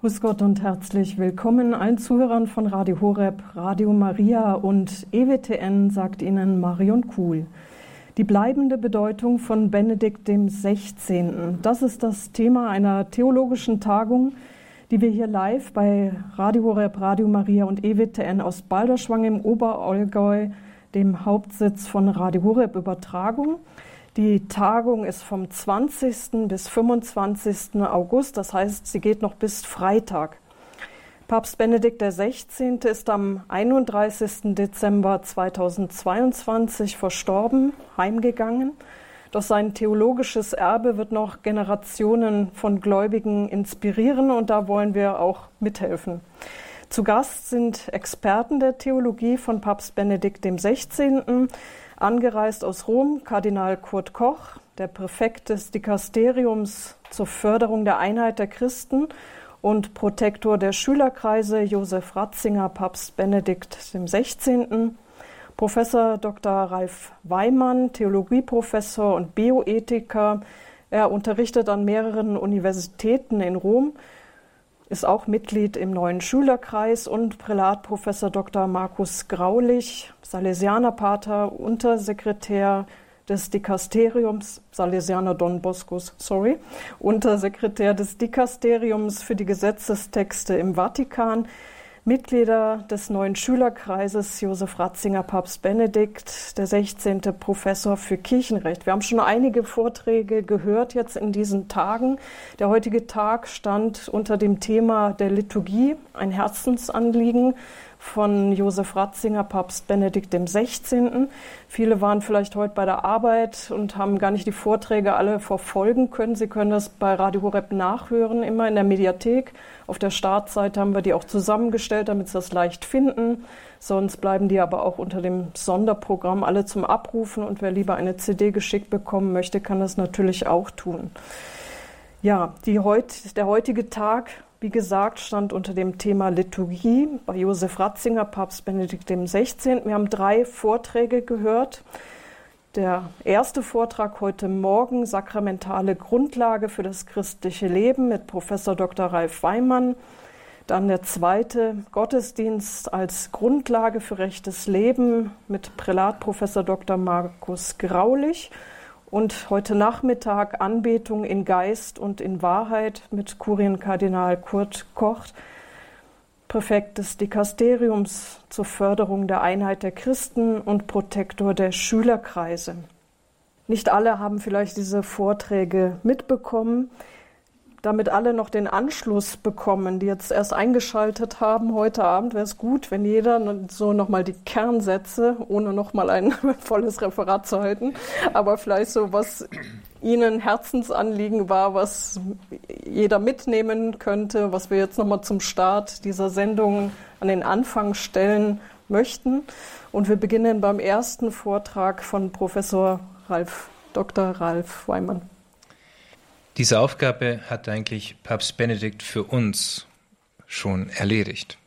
Grüß Gott und herzlich willkommen allen Zuhörern von Radio Horeb, Radio Maria und EWTN, sagt Ihnen Marion Kuhl. Die bleibende Bedeutung von Benedikt XVI. Das ist das Thema einer theologischen Tagung, die wir hier live bei Radio Horeb, Radio Maria und EWTN aus Balderschwang im Oberallgäu, dem Hauptsitz von Radio Horeb, übertragen. Die Tagung ist vom 20. bis 25. August, das heißt, sie geht noch bis Freitag. Papst Benedikt XVI. ist am 31. Dezember 2022 verstorben, heimgegangen. Doch sein theologisches Erbe wird noch Generationen von Gläubigen inspirieren und da wollen wir auch mithelfen. Zu Gast sind Experten der Theologie von Papst Benedikt XVI angereist aus Rom, Kardinal Kurt Koch, der Präfekt des Dikasteriums zur Förderung der Einheit der Christen und Protektor der Schülerkreise Josef Ratzinger, Papst Benedikt XVI., Professor Dr. Ralf Weimann, Theologieprofessor und Bioethiker. Er unterrichtet an mehreren Universitäten in Rom ist auch Mitglied im neuen Schülerkreis und Prälatprofessor Dr. Markus Graulich, Salesianerpater, Untersekretär des Dikasteriums, Salesianer Don Boscos, sorry, Untersekretär des Dikasteriums für die Gesetzestexte im Vatikan, Mitglieder des neuen Schülerkreises Josef Ratzinger Papst Benedikt, der 16. Professor für Kirchenrecht. Wir haben schon einige Vorträge gehört jetzt in diesen Tagen. Der heutige Tag stand unter dem Thema der Liturgie, ein Herzensanliegen von Josef Ratzinger, Papst Benedikt XVI. Viele waren vielleicht heute bei der Arbeit und haben gar nicht die Vorträge alle verfolgen können. Sie können das bei Radio Horeb nachhören, immer in der Mediathek. Auf der Startseite haben wir die auch zusammengestellt, damit Sie das leicht finden. Sonst bleiben die aber auch unter dem Sonderprogramm alle zum Abrufen. Und wer lieber eine CD geschickt bekommen möchte, kann das natürlich auch tun. Ja, heut, der heutige Tag wie gesagt, stand unter dem Thema Liturgie bei Josef Ratzinger, Papst Benedikt XVI. Wir haben drei Vorträge gehört. Der erste Vortrag heute Morgen, sakramentale Grundlage für das christliche Leben mit Professor Dr. Ralf Weimann. Dann der zweite Gottesdienst als Grundlage für rechtes Leben mit Prälat Professor Dr. Markus Graulich. Und heute Nachmittag Anbetung in Geist und in Wahrheit mit Kurienkardinal Kurt Kocht, Präfekt des Dikasteriums zur Förderung der Einheit der Christen und Protektor der Schülerkreise. Nicht alle haben vielleicht diese Vorträge mitbekommen damit alle noch den Anschluss bekommen, die jetzt erst eingeschaltet haben heute Abend, wäre es gut, wenn jeder so nochmal die Kernsätze, ohne nochmal ein volles Referat zu halten, aber vielleicht so, was Ihnen Herzensanliegen war, was jeder mitnehmen könnte, was wir jetzt nochmal zum Start dieser Sendung an den Anfang stellen möchten. Und wir beginnen beim ersten Vortrag von Professor Ralf, Dr. Ralf Weimann. Diese Aufgabe hat eigentlich Papst Benedikt für uns schon erledigt.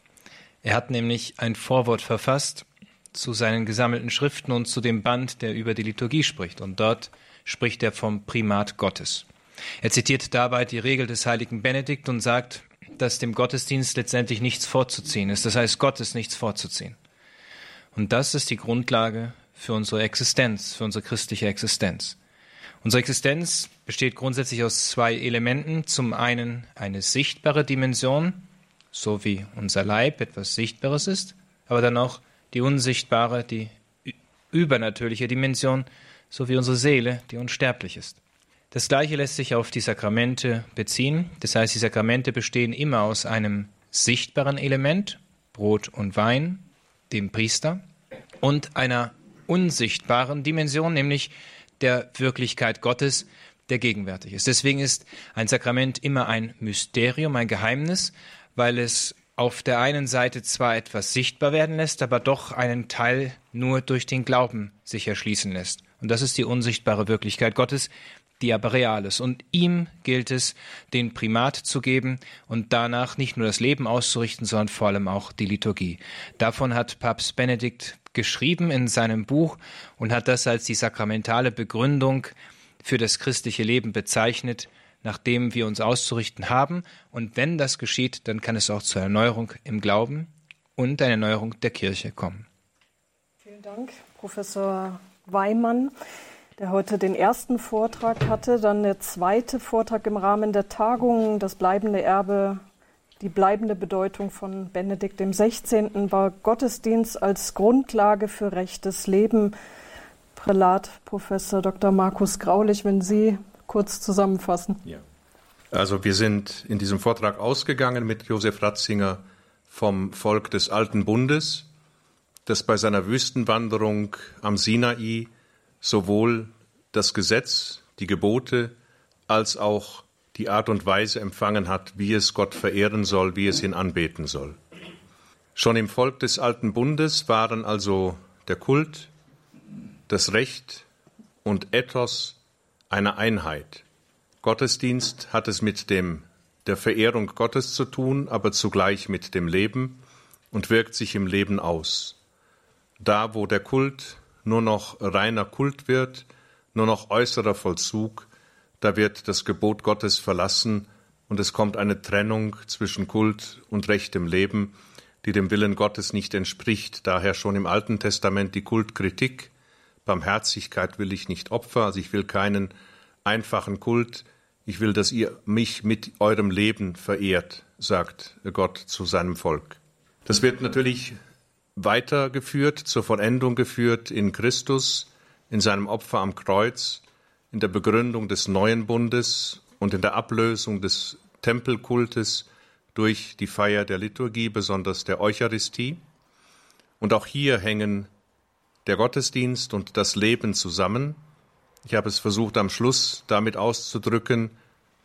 Er hat nämlich ein Vorwort verfasst zu seinen gesammelten Schriften und zu dem Band, der über die Liturgie spricht. Und dort spricht er vom Primat Gottes. Er zitiert dabei die Regel des heiligen Benedikt und sagt, dass dem Gottesdienst letztendlich nichts vorzuziehen ist. Das heißt, Gott ist nichts vorzuziehen. Und das ist die Grundlage für unsere Existenz, für unsere christliche Existenz. Unsere Existenz besteht grundsätzlich aus zwei Elementen. Zum einen eine sichtbare Dimension, so wie unser Leib etwas Sichtbares ist, aber dann auch die unsichtbare, die übernatürliche Dimension, so wie unsere Seele, die unsterblich ist. Das Gleiche lässt sich auf die Sakramente beziehen. Das heißt, die Sakramente bestehen immer aus einem sichtbaren Element, Brot und Wein, dem Priester, und einer unsichtbaren Dimension, nämlich der Wirklichkeit Gottes, der gegenwärtig ist. Deswegen ist ein Sakrament immer ein Mysterium, ein Geheimnis, weil es auf der einen Seite zwar etwas sichtbar werden lässt, aber doch einen Teil nur durch den Glauben sich erschließen lässt. Und das ist die unsichtbare Wirklichkeit Gottes, die aber real ist. Und ihm gilt es, den Primat zu geben und danach nicht nur das Leben auszurichten, sondern vor allem auch die Liturgie. Davon hat Papst Benedikt geschrieben in seinem Buch und hat das als die sakramentale Begründung für das christliche Leben bezeichnet, nach dem wir uns auszurichten haben. Und wenn das geschieht, dann kann es auch zur Erneuerung im Glauben und einer Erneuerung der Kirche kommen. Vielen Dank, Professor Weimann, der heute den ersten Vortrag hatte. Dann der zweite Vortrag im Rahmen der Tagung, das bleibende Erbe, die bleibende Bedeutung von Benedikt XVI. war Gottesdienst als Grundlage für rechtes Leben. Prälat Professor Dr. Markus Graulich, wenn Sie kurz zusammenfassen. Ja. Also wir sind in diesem Vortrag ausgegangen mit Josef Ratzinger vom Volk des Alten Bundes, das bei seiner Wüstenwanderung am Sinai sowohl das Gesetz, die Gebote, als auch die Art und Weise empfangen hat, wie es Gott verehren soll, wie es ihn anbeten soll. Schon im Volk des Alten Bundes waren also der Kult, das Recht und Ethos eine Einheit. Gottesdienst hat es mit dem der Verehrung Gottes zu tun, aber zugleich mit dem Leben und wirkt sich im Leben aus. Da, wo der Kult nur noch reiner Kult wird, nur noch äußerer Vollzug, da wird das Gebot Gottes verlassen und es kommt eine Trennung zwischen Kult und rechtem Leben, die dem Willen Gottes nicht entspricht. Daher schon im Alten Testament die Kultkritik, Barmherzigkeit will ich nicht Opfer, also ich will keinen einfachen Kult, ich will, dass ihr mich mit eurem Leben verehrt, sagt Gott zu seinem Volk. Das wird natürlich weitergeführt, zur Vollendung geführt in Christus, in seinem Opfer am Kreuz, in der Begründung des neuen Bundes und in der Ablösung des Tempelkultes durch die Feier der Liturgie, besonders der Eucharistie. Und auch hier hängen der Gottesdienst und das Leben zusammen. Ich habe es versucht am Schluss damit auszudrücken,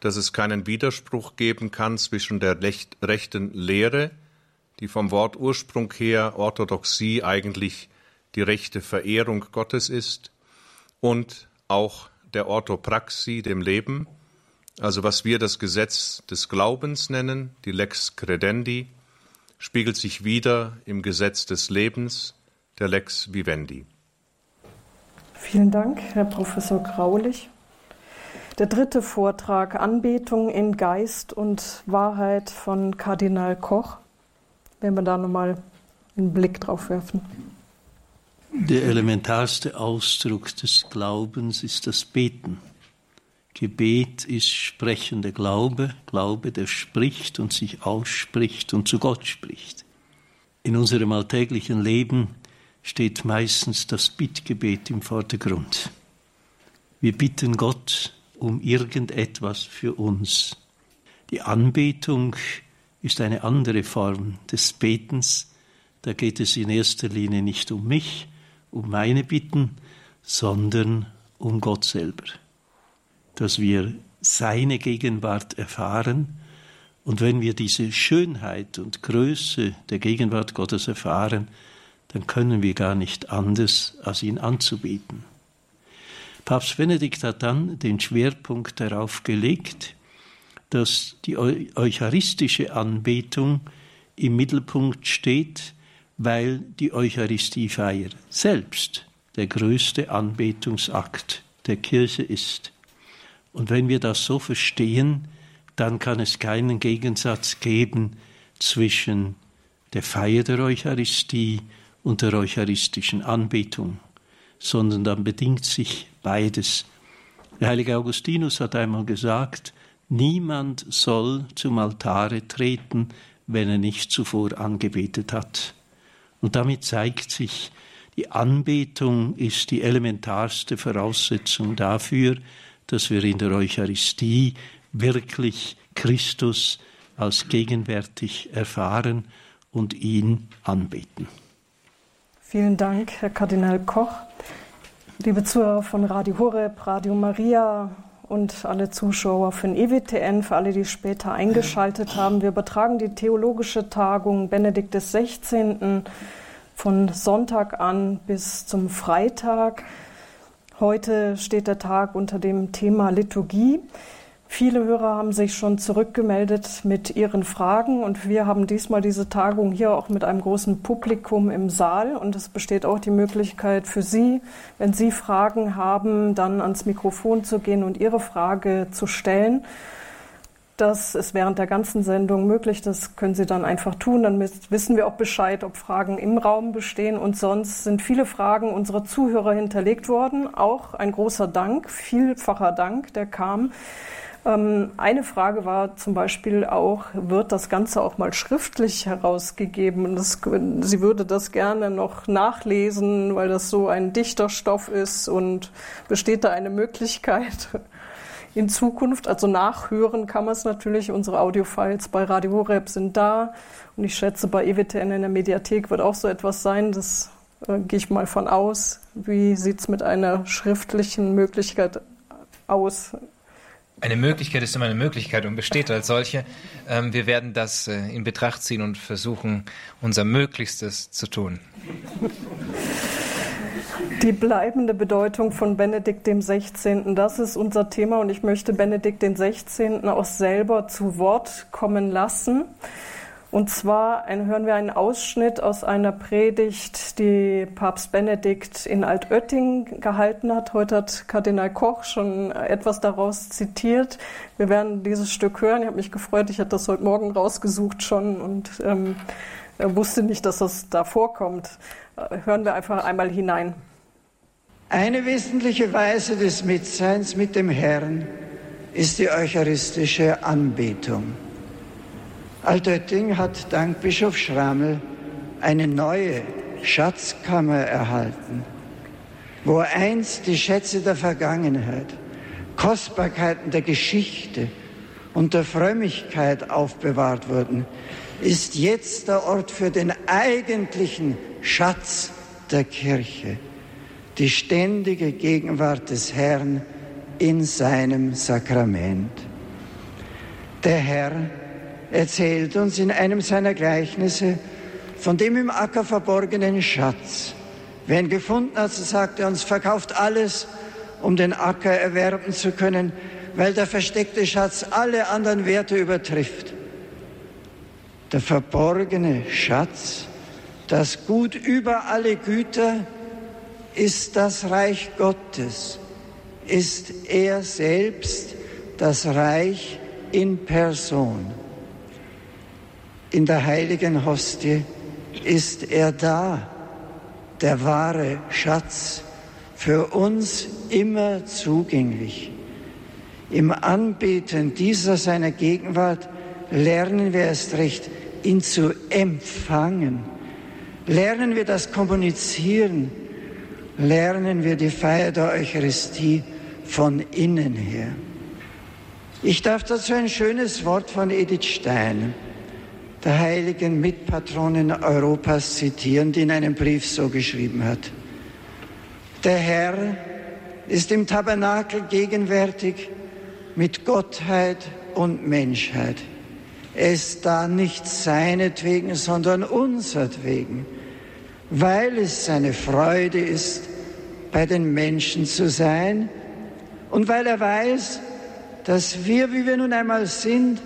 dass es keinen Widerspruch geben kann zwischen der rechten Lehre, die vom Wortursprung her Orthodoxie eigentlich die rechte Verehrung Gottes ist, und auch der Orthopraxie, dem Leben, also was wir das Gesetz des Glaubens nennen, die Lex Credendi, spiegelt sich wieder im Gesetz des Lebens, der Lex Vivendi. Vielen Dank, Herr Professor Graulich. Der dritte Vortrag Anbetung in Geist und Wahrheit von Kardinal Koch. Wenn wir da nochmal einen Blick drauf werfen. Der elementarste Ausdruck des Glaubens ist das Beten. Gebet ist sprechender Glaube, Glaube, der spricht und sich ausspricht und zu Gott spricht. In unserem alltäglichen Leben steht meistens das Bittgebet im Vordergrund. Wir bitten Gott um irgendetwas für uns. Die Anbetung ist eine andere Form des Betens. Da geht es in erster Linie nicht um mich, um meine Bitten, sondern um Gott selber. Dass wir seine Gegenwart erfahren und wenn wir diese Schönheit und Größe der Gegenwart Gottes erfahren, dann können wir gar nicht anders, als ihn anzubeten. Papst Benedikt hat dann den Schwerpunkt darauf gelegt, dass die eucharistische Anbetung im Mittelpunkt steht, weil die Eucharistiefeier selbst der größte Anbetungsakt der Kirche ist. Und wenn wir das so verstehen, dann kann es keinen Gegensatz geben zwischen der Feier der Eucharistie und der eucharistischen Anbetung, sondern dann bedingt sich beides. Der heilige Augustinus hat einmal gesagt, niemand soll zum Altare treten, wenn er nicht zuvor angebetet hat. Und damit zeigt sich, die Anbetung ist die elementarste Voraussetzung dafür, dass wir in der Eucharistie wirklich Christus als gegenwärtig erfahren und ihn anbeten. Vielen Dank, Herr Kardinal Koch. Liebe Zuhörer von Radio Horeb, Radio Maria und alle Zuschauer von EWTN, für alle, die später eingeschaltet haben. Wir übertragen die theologische Tagung Benedikt XVI. von Sonntag an bis zum Freitag. Heute steht der Tag unter dem Thema Liturgie. Viele Hörer haben sich schon zurückgemeldet mit ihren Fragen und wir haben diesmal diese Tagung hier auch mit einem großen Publikum im Saal und es besteht auch die Möglichkeit für Sie, wenn Sie Fragen haben, dann ans Mikrofon zu gehen und Ihre Frage zu stellen. Das ist während der ganzen Sendung möglich. Das können Sie dann einfach tun. Dann wissen wir auch Bescheid, ob Fragen im Raum bestehen. Und sonst sind viele Fragen unserer Zuhörer hinterlegt worden. Auch ein großer Dank, vielfacher Dank, der kam. Ähm, eine Frage war zum Beispiel auch, wird das Ganze auch mal schriftlich herausgegeben? Das, sie würde das gerne noch nachlesen, weil das so ein dichter Stoff ist und besteht da eine Möglichkeit? in Zukunft. Also nachhören kann man es natürlich. Unsere Audiofiles bei Radio Horeb sind da. Und ich schätze, bei EWTN in der Mediathek wird auch so etwas sein. Das äh, gehe ich mal von aus. Wie sieht es mit einer schriftlichen Möglichkeit aus? Eine Möglichkeit ist immer eine Möglichkeit und besteht als solche. Ähm, wir werden das äh, in Betracht ziehen und versuchen, unser Möglichstes zu tun. Die bleibende Bedeutung von Benedikt dem 16., das ist unser Thema und ich möchte Benedikt den 16. auch selber zu Wort kommen lassen. Und zwar hören wir einen Ausschnitt aus einer Predigt, die Papst Benedikt in Altötting gehalten hat. Heute hat Kardinal Koch schon etwas daraus zitiert. Wir werden dieses Stück hören. Ich habe mich gefreut, ich hatte das heute Morgen rausgesucht schon und ähm, wusste nicht, dass das da vorkommt. Hören wir einfach einmal hinein. Eine wesentliche Weise des Mitseins mit dem Herrn ist die eucharistische Anbetung. Altötting hat dank Bischof Schrammel eine neue Schatzkammer erhalten, wo einst die Schätze der Vergangenheit, Kostbarkeiten der Geschichte und der Frömmigkeit aufbewahrt wurden, ist jetzt der Ort für den eigentlichen Schatz der Kirche die ständige Gegenwart des Herrn in seinem Sakrament. Der Herr erzählt uns in einem seiner Gleichnisse von dem im Acker verborgenen Schatz. Wer ihn gefunden hat, sagt er uns, verkauft alles, um den Acker erwerben zu können, weil der versteckte Schatz alle anderen Werte übertrifft. Der verborgene Schatz, das Gut über alle Güter, ist das Reich Gottes, ist er selbst das Reich in Person. In der heiligen Hostie ist er da, der wahre Schatz, für uns immer zugänglich. Im Anbeten dieser seiner Gegenwart lernen wir erst recht, ihn zu empfangen. Lernen wir das Kommunizieren, lernen wir die Feier der Eucharistie von innen her. Ich darf dazu ein schönes Wort von Edith Stein, der heiligen Mitpatronin Europas, zitieren, die in einem Brief so geschrieben hat. Der Herr ist im Tabernakel gegenwärtig mit Gottheit und Menschheit. Ist da nicht seinetwegen, sondern unsertwegen weil es seine Freude ist, bei den Menschen zu sein und weil er weiß, dass wir, wie wir nun einmal sind,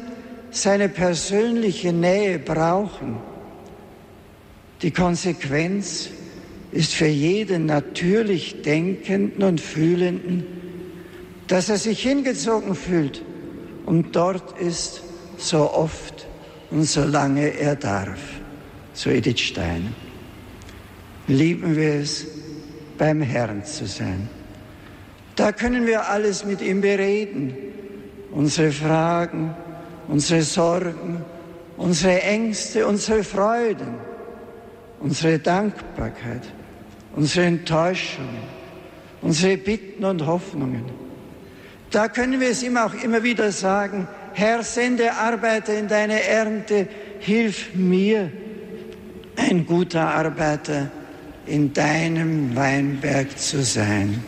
seine persönliche Nähe brauchen. Die Konsequenz ist für jeden natürlich Denkenden und Fühlenden, dass er sich hingezogen fühlt und dort ist, so oft und so lange er darf. So Edith Stein lieben wir es, beim Herrn zu sein. Da können wir alles mit ihm bereden. Unsere Fragen, unsere Sorgen, unsere Ängste, unsere Freuden, unsere Dankbarkeit, unsere Enttäuschungen, unsere Bitten und Hoffnungen. Da können wir es ihm auch immer wieder sagen, Herr, sende Arbeiter in deine Ernte, hilf mir, ein guter Arbeiter in deinem Weinberg zu sein.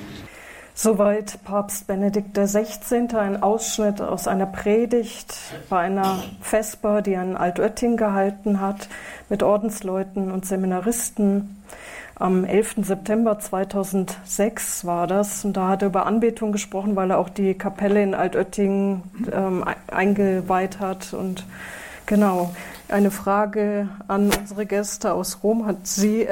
Soweit Papst Benedikt XVI. ein Ausschnitt aus einer Predigt bei einer Vesper, die er in Altötting gehalten hat, mit Ordensleuten und Seminaristen. Am 11. September 2006 war das. Und da hat er über Anbetung gesprochen, weil er auch die Kapelle in Altötting ähm, eingeweiht hat. Und genau, eine Frage an unsere Gäste aus Rom. Hat Sie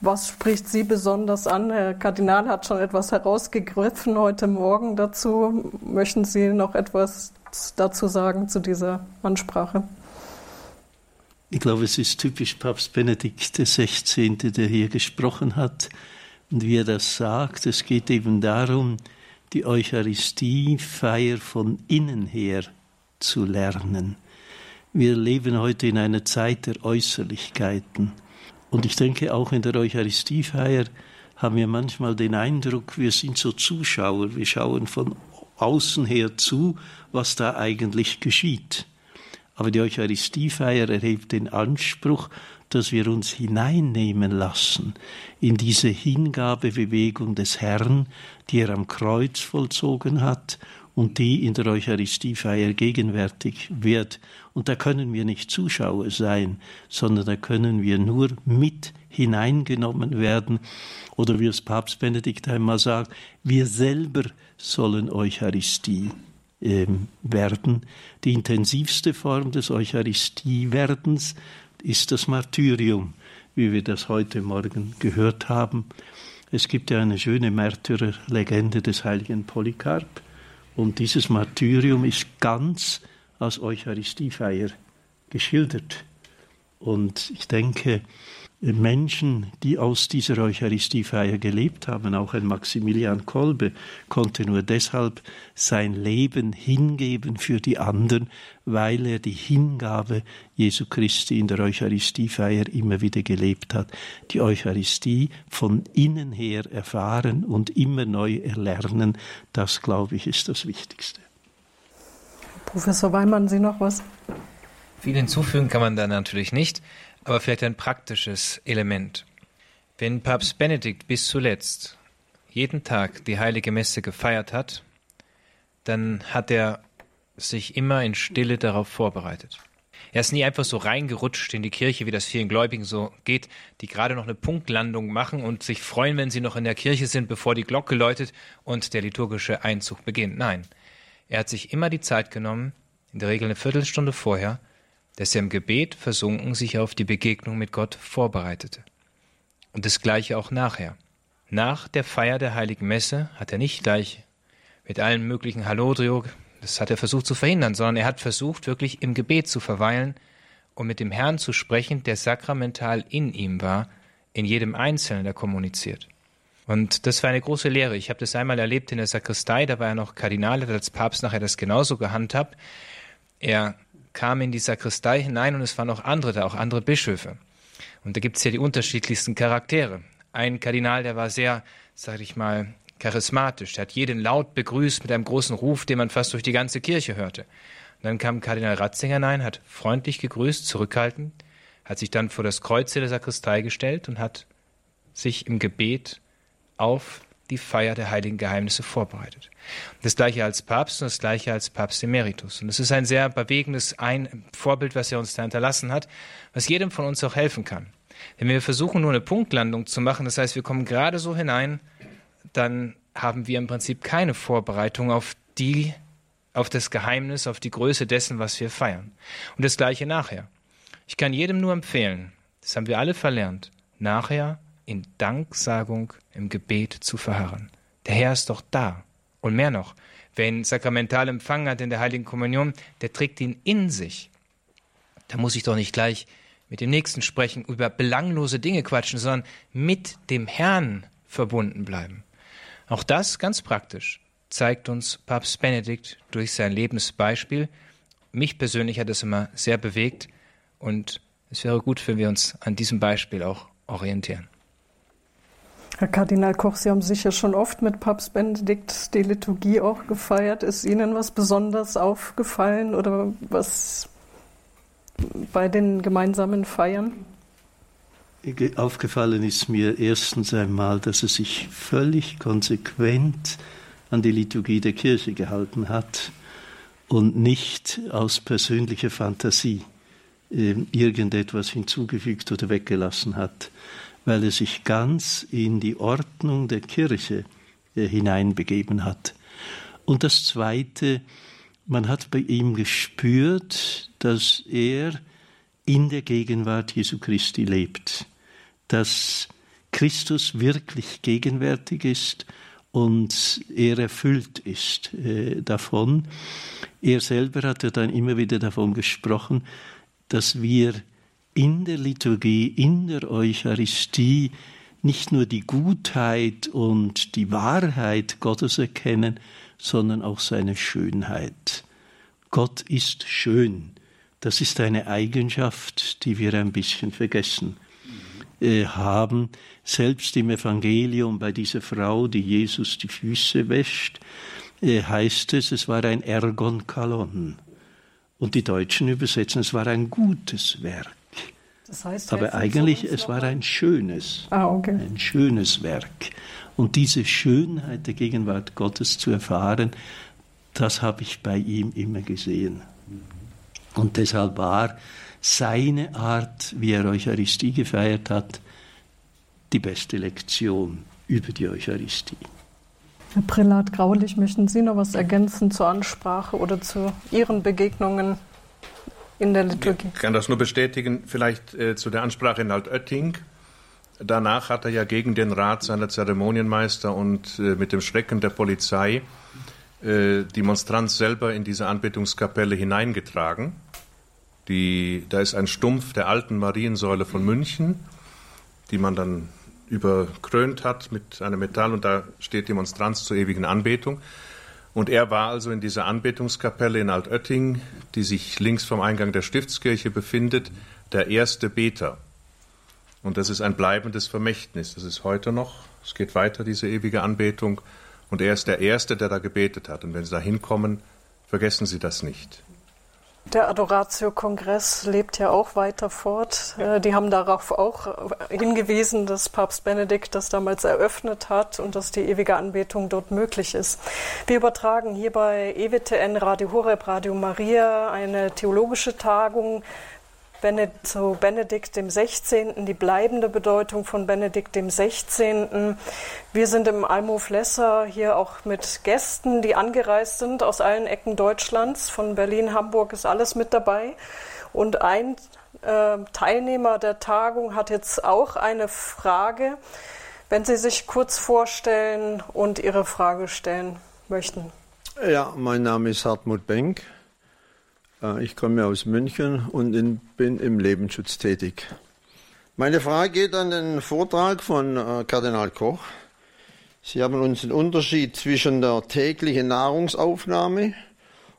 was spricht Sie besonders an? Herr Kardinal hat schon etwas herausgegriffen heute Morgen dazu. Möchten Sie noch etwas dazu sagen zu dieser Ansprache? Ich glaube, es ist typisch Papst Benedikt XVI., der hier gesprochen hat. Und wie er das sagt, es geht eben darum, die Eucharistiefeier von innen her zu lernen. Wir leben heute in einer Zeit der Äußerlichkeiten. Und ich denke, auch in der Eucharistiefeier haben wir manchmal den Eindruck, wir sind so Zuschauer, wir schauen von außen her zu, was da eigentlich geschieht. Aber die Eucharistiefeier erhebt den Anspruch, dass wir uns hineinnehmen lassen in diese Hingabebewegung des Herrn, die er am Kreuz vollzogen hat und die in der Eucharistiefeier gegenwärtig wird. Und da können wir nicht Zuschauer sein, sondern da können wir nur mit hineingenommen werden. Oder wie es Papst Benedikt einmal sagt, wir selber sollen Eucharistie ähm, werden. Die intensivste Form des Eucharistiewerdens ist das Martyrium, wie wir das heute Morgen gehört haben. Es gibt ja eine schöne Märtyrerlegende des heiligen Polycarp und dieses Martyrium ist ganz als Eucharistiefeier geschildert. Und ich denke, Menschen, die aus dieser Eucharistiefeier gelebt haben. Auch ein Maximilian Kolbe konnte nur deshalb sein Leben hingeben für die anderen, weil er die Hingabe Jesu Christi in der Eucharistiefeier immer wieder gelebt hat. Die Eucharistie von innen her erfahren und immer neu erlernen, das glaube ich ist das Wichtigste. Professor Weimann, Sie noch was? Viel hinzufügen kann man da natürlich nicht. Aber vielleicht ein praktisches Element. Wenn Papst Benedikt bis zuletzt jeden Tag die heilige Messe gefeiert hat, dann hat er sich immer in Stille darauf vorbereitet. Er ist nie einfach so reingerutscht in die Kirche, wie das vielen Gläubigen so geht, die gerade noch eine Punktlandung machen und sich freuen, wenn sie noch in der Kirche sind, bevor die Glocke läutet und der liturgische Einzug beginnt. Nein, er hat sich immer die Zeit genommen, in der Regel eine Viertelstunde vorher, dass er im Gebet versunken sich auf die Begegnung mit Gott vorbereitete. Und das gleiche auch nachher. Nach der Feier der heiligen Messe hat er nicht gleich mit allen möglichen Hallodrio, das hat er versucht zu verhindern, sondern er hat versucht, wirklich im Gebet zu verweilen und mit dem Herrn zu sprechen, der sakramental in ihm war, in jedem Einzelnen, der kommuniziert. Und das war eine große Lehre. Ich habe das einmal erlebt in der Sakristei, da war er noch Kardinal, hat als Papst nachher das genauso gehandhabt. Er kam in die Sakristei hinein und es waren auch andere da, auch andere Bischöfe. Und da gibt es ja die unterschiedlichsten Charaktere. Ein Kardinal, der war sehr, sag ich mal, charismatisch. Der hat jeden laut begrüßt mit einem großen Ruf, den man fast durch die ganze Kirche hörte. Und dann kam Kardinal Ratzinger hinein, hat freundlich gegrüßt, zurückhaltend, hat sich dann vor das Kreuz der Sakristei gestellt und hat sich im Gebet auf die Feier der heiligen Geheimnisse vorbereitet. Das gleiche als Papst und das gleiche als Papst Emeritus. Und es ist ein sehr bewegendes ein Vorbild, was er uns da hinterlassen hat, was jedem von uns auch helfen kann. Wenn wir versuchen, nur eine Punktlandung zu machen, das heißt, wir kommen gerade so hinein, dann haben wir im Prinzip keine Vorbereitung auf die, auf das Geheimnis, auf die Größe dessen, was wir feiern. Und das gleiche nachher. Ich kann jedem nur empfehlen, das haben wir alle verlernt, nachher in Danksagung im Gebet zu verharren. Der Herr ist doch da. Und mehr noch, wer ihn sakramental empfangen hat in der Heiligen Kommunion, der trägt ihn in sich. Da muss ich doch nicht gleich mit dem Nächsten sprechen, über belanglose Dinge quatschen, sondern mit dem Herrn verbunden bleiben. Auch das ganz praktisch zeigt uns Papst Benedikt durch sein Lebensbeispiel. Mich persönlich hat es immer sehr bewegt und es wäre gut, wenn wir uns an diesem Beispiel auch orientieren. Herr Kardinal Koch, Sie haben sicher schon oft mit Papst Benedikt die Liturgie auch gefeiert. Ist Ihnen was besonders aufgefallen oder was bei den gemeinsamen Feiern? Aufgefallen ist mir erstens einmal, dass er sich völlig konsequent an die Liturgie der Kirche gehalten hat und nicht aus persönlicher Fantasie äh, irgendetwas hinzugefügt oder weggelassen hat. Weil er sich ganz in die Ordnung der Kirche äh, hineinbegeben hat. Und das Zweite, man hat bei ihm gespürt, dass er in der Gegenwart Jesu Christi lebt, dass Christus wirklich gegenwärtig ist und er erfüllt ist äh, davon. Er selber hat ja dann immer wieder davon gesprochen, dass wir in der Liturgie, in der Eucharistie nicht nur die Gutheit und die Wahrheit Gottes erkennen, sondern auch seine Schönheit. Gott ist schön. Das ist eine Eigenschaft, die wir ein bisschen vergessen äh, haben. Selbst im Evangelium bei dieser Frau, die Jesus die Füße wäscht, äh, heißt es, es war ein Ergon Kalon. Und die Deutschen übersetzen, es war ein gutes Werk. Das heißt, Aber eigentlich, es war ein schönes, ah, okay. ein schönes Werk. Und diese Schönheit der Gegenwart Gottes zu erfahren, das habe ich bei ihm immer gesehen. Und deshalb war seine Art, wie er Eucharistie gefeiert hat, die beste Lektion über die Eucharistie. Herr Prälat Graulich, möchten Sie noch was ergänzen zur Ansprache oder zu Ihren Begegnungen in der Liturgie? Ich kann das nur bestätigen, vielleicht äh, zu der Ansprache in Altötting. Danach hat er ja gegen den Rat seiner Zeremonienmeister und äh, mit dem Schrecken der Polizei äh, die Monstranz selber in diese Anbetungskapelle hineingetragen. Die, da ist ein Stumpf der alten Mariensäule von München, die man dann überkrönt hat mit einem Metall und da steht die Monstranz zur ewigen Anbetung. Und er war also in dieser Anbetungskapelle in Altötting, die sich links vom Eingang der Stiftskirche befindet, der erste Beter. Und das ist ein bleibendes Vermächtnis. Das ist heute noch. Es geht weiter, diese ewige Anbetung. Und er ist der Erste, der da gebetet hat. Und wenn Sie da hinkommen, vergessen Sie das nicht. Der Adoratio-Kongress lebt ja auch weiter fort. Äh, die haben darauf auch hingewiesen, dass Papst Benedikt das damals eröffnet hat und dass die ewige Anbetung dort möglich ist. Wir übertragen hier bei EWTN Radio Horeb, Radio Maria eine theologische Tagung zu Benedikt dem 16., die bleibende Bedeutung von Benedikt dem 16. Wir sind im Almhof Lesser hier auch mit Gästen, die angereist sind aus allen Ecken Deutschlands. Von Berlin, Hamburg ist alles mit dabei. Und ein äh, Teilnehmer der Tagung hat jetzt auch eine Frage. Wenn Sie sich kurz vorstellen und Ihre Frage stellen möchten. Ja, mein Name ist Hartmut Benk. Äh, ich komme aus München und bin im Lebensschutz tätig. Meine Frage geht an den Vortrag von äh, Kardinal Koch. Sie haben uns den Unterschied zwischen der täglichen Nahrungsaufnahme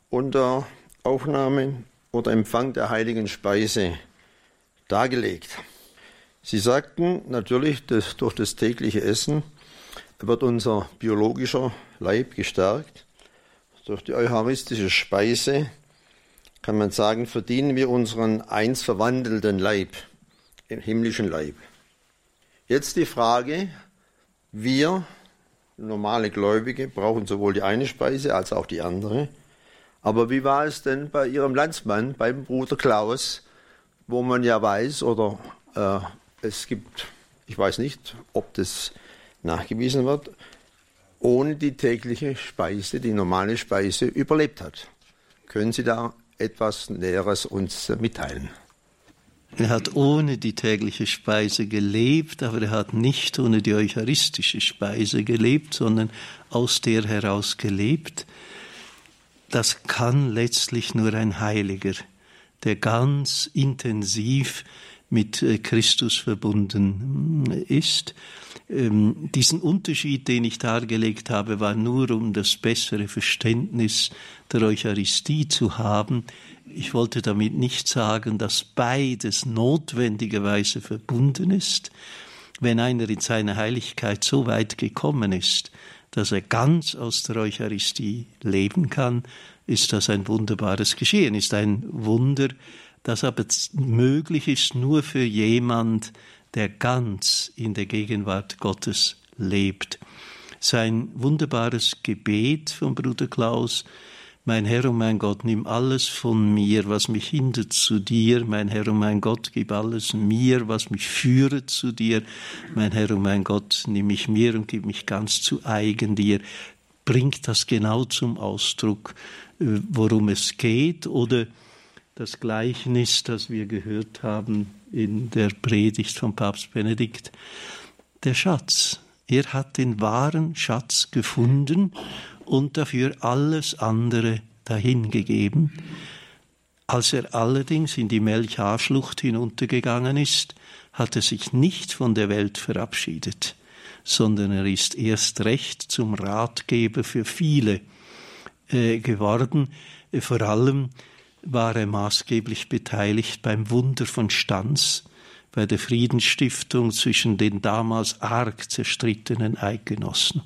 und der Aufnahme oder Empfang der heiligen Speise dargelegt. Sie sagten natürlich, dass durch das tägliche Essen wird unser biologischer Leib gestärkt. Durch die eucharistische Speise kann man sagen, verdienen wir unseren einst verwandelten Leib, im himmlischen Leib. Jetzt die Frage, wir, normale Gläubige, brauchen sowohl die eine Speise als auch die andere. Aber wie war es denn bei Ihrem Landsmann, beim Bruder Klaus, wo man ja weiß, oder äh, es gibt, ich weiß nicht, ob das nachgewiesen wird, ohne die tägliche Speise, die normale Speise überlebt hat. Können Sie da etwas Näheres uns mitteilen. Er hat ohne die tägliche Speise gelebt, aber er hat nicht ohne die eucharistische Speise gelebt, sondern aus der heraus gelebt. Das kann letztlich nur ein Heiliger, der ganz intensiv mit äh, Christus verbunden äh, ist. Ähm, diesen Unterschied, den ich dargelegt habe, war nur, um das bessere Verständnis der Eucharistie zu haben. Ich wollte damit nicht sagen, dass beides notwendigerweise verbunden ist. Wenn einer in seiner Heiligkeit so weit gekommen ist, dass er ganz aus der Eucharistie leben kann, ist das ein wunderbares Geschehen, ist ein Wunder, das aber möglich ist nur für jemand, der ganz in der Gegenwart Gottes lebt. Sein wunderbares Gebet von Bruder Klaus Mein Herr und mein Gott, nimm alles von mir, was mich hindert zu dir. Mein Herr und mein Gott, gib alles mir, was mich führet zu dir. Mein Herr und mein Gott, nimm mich mir und gib mich ganz zu eigen dir. Bringt das genau zum Ausdruck, äh, worum es geht, oder das Gleichnis, das wir gehört haben in der Predigt von Papst Benedikt, der Schatz. Er hat den wahren Schatz gefunden und dafür alles andere dahingegeben. Als er allerdings in die Melchar-Schlucht hinuntergegangen ist, hat er sich nicht von der Welt verabschiedet, sondern er ist erst recht zum Ratgeber für viele äh, geworden. Vor allem war er maßgeblich beteiligt beim Wunder von Stanz, bei der Friedensstiftung zwischen den damals arg zerstrittenen Eidgenossen.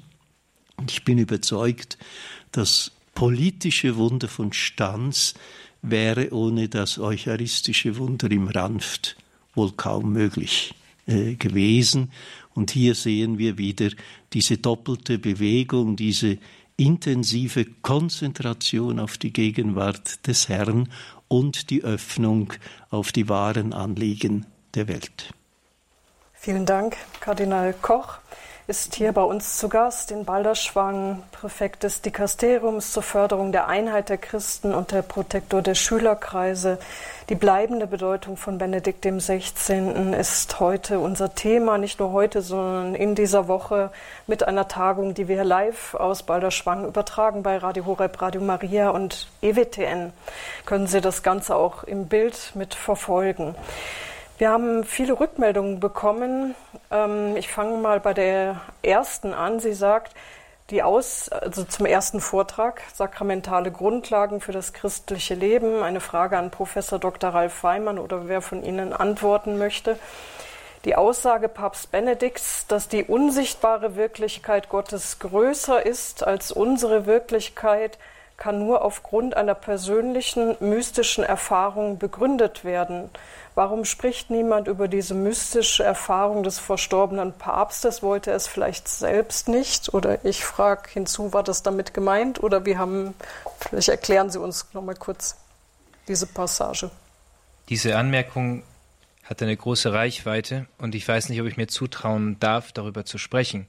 Und ich bin überzeugt, das politische Wunder von Stanz wäre ohne das eucharistische Wunder im Ranft wohl kaum möglich äh, gewesen. Und hier sehen wir wieder diese doppelte Bewegung, diese intensive Konzentration auf die Gegenwart des Herrn und die Öffnung auf die wahren Anliegen der Welt. Vielen Dank, Kardinal Koch ist hier bei uns zu Gast in Balderschwang, Präfekt des Dikasteriums zur Förderung der Einheit der Christen und der Protektor der Schülerkreise. Die bleibende Bedeutung von Benedikt XVI. ist heute unser Thema, nicht nur heute, sondern in dieser Woche mit einer Tagung, die wir live aus Balderschwang übertragen bei Radio Horeb, Radio Maria und EWTN. Können Sie das Ganze auch im Bild mit verfolgen. Wir haben viele Rückmeldungen bekommen. Ähm, ich fange mal bei der ersten an. Sie sagt, die Aus, also zum ersten Vortrag, sakramentale Grundlagen für das christliche Leben. Eine Frage an Professor Dr. Ralf Weimann oder wer von Ihnen antworten möchte. Die Aussage Papst Benedikts, dass die unsichtbare Wirklichkeit Gottes größer ist als unsere Wirklichkeit, kann nur aufgrund einer persönlichen mystischen Erfahrung begründet werden. Warum spricht niemand über diese mystische Erfahrung des verstorbenen Papstes? Wollte er es vielleicht selbst nicht? Oder ich frage hinzu, war das damit gemeint? Oder wir haben, vielleicht erklären Sie uns nochmal kurz diese Passage. Diese Anmerkung hat eine große Reichweite und ich weiß nicht, ob ich mir zutrauen darf, darüber zu sprechen.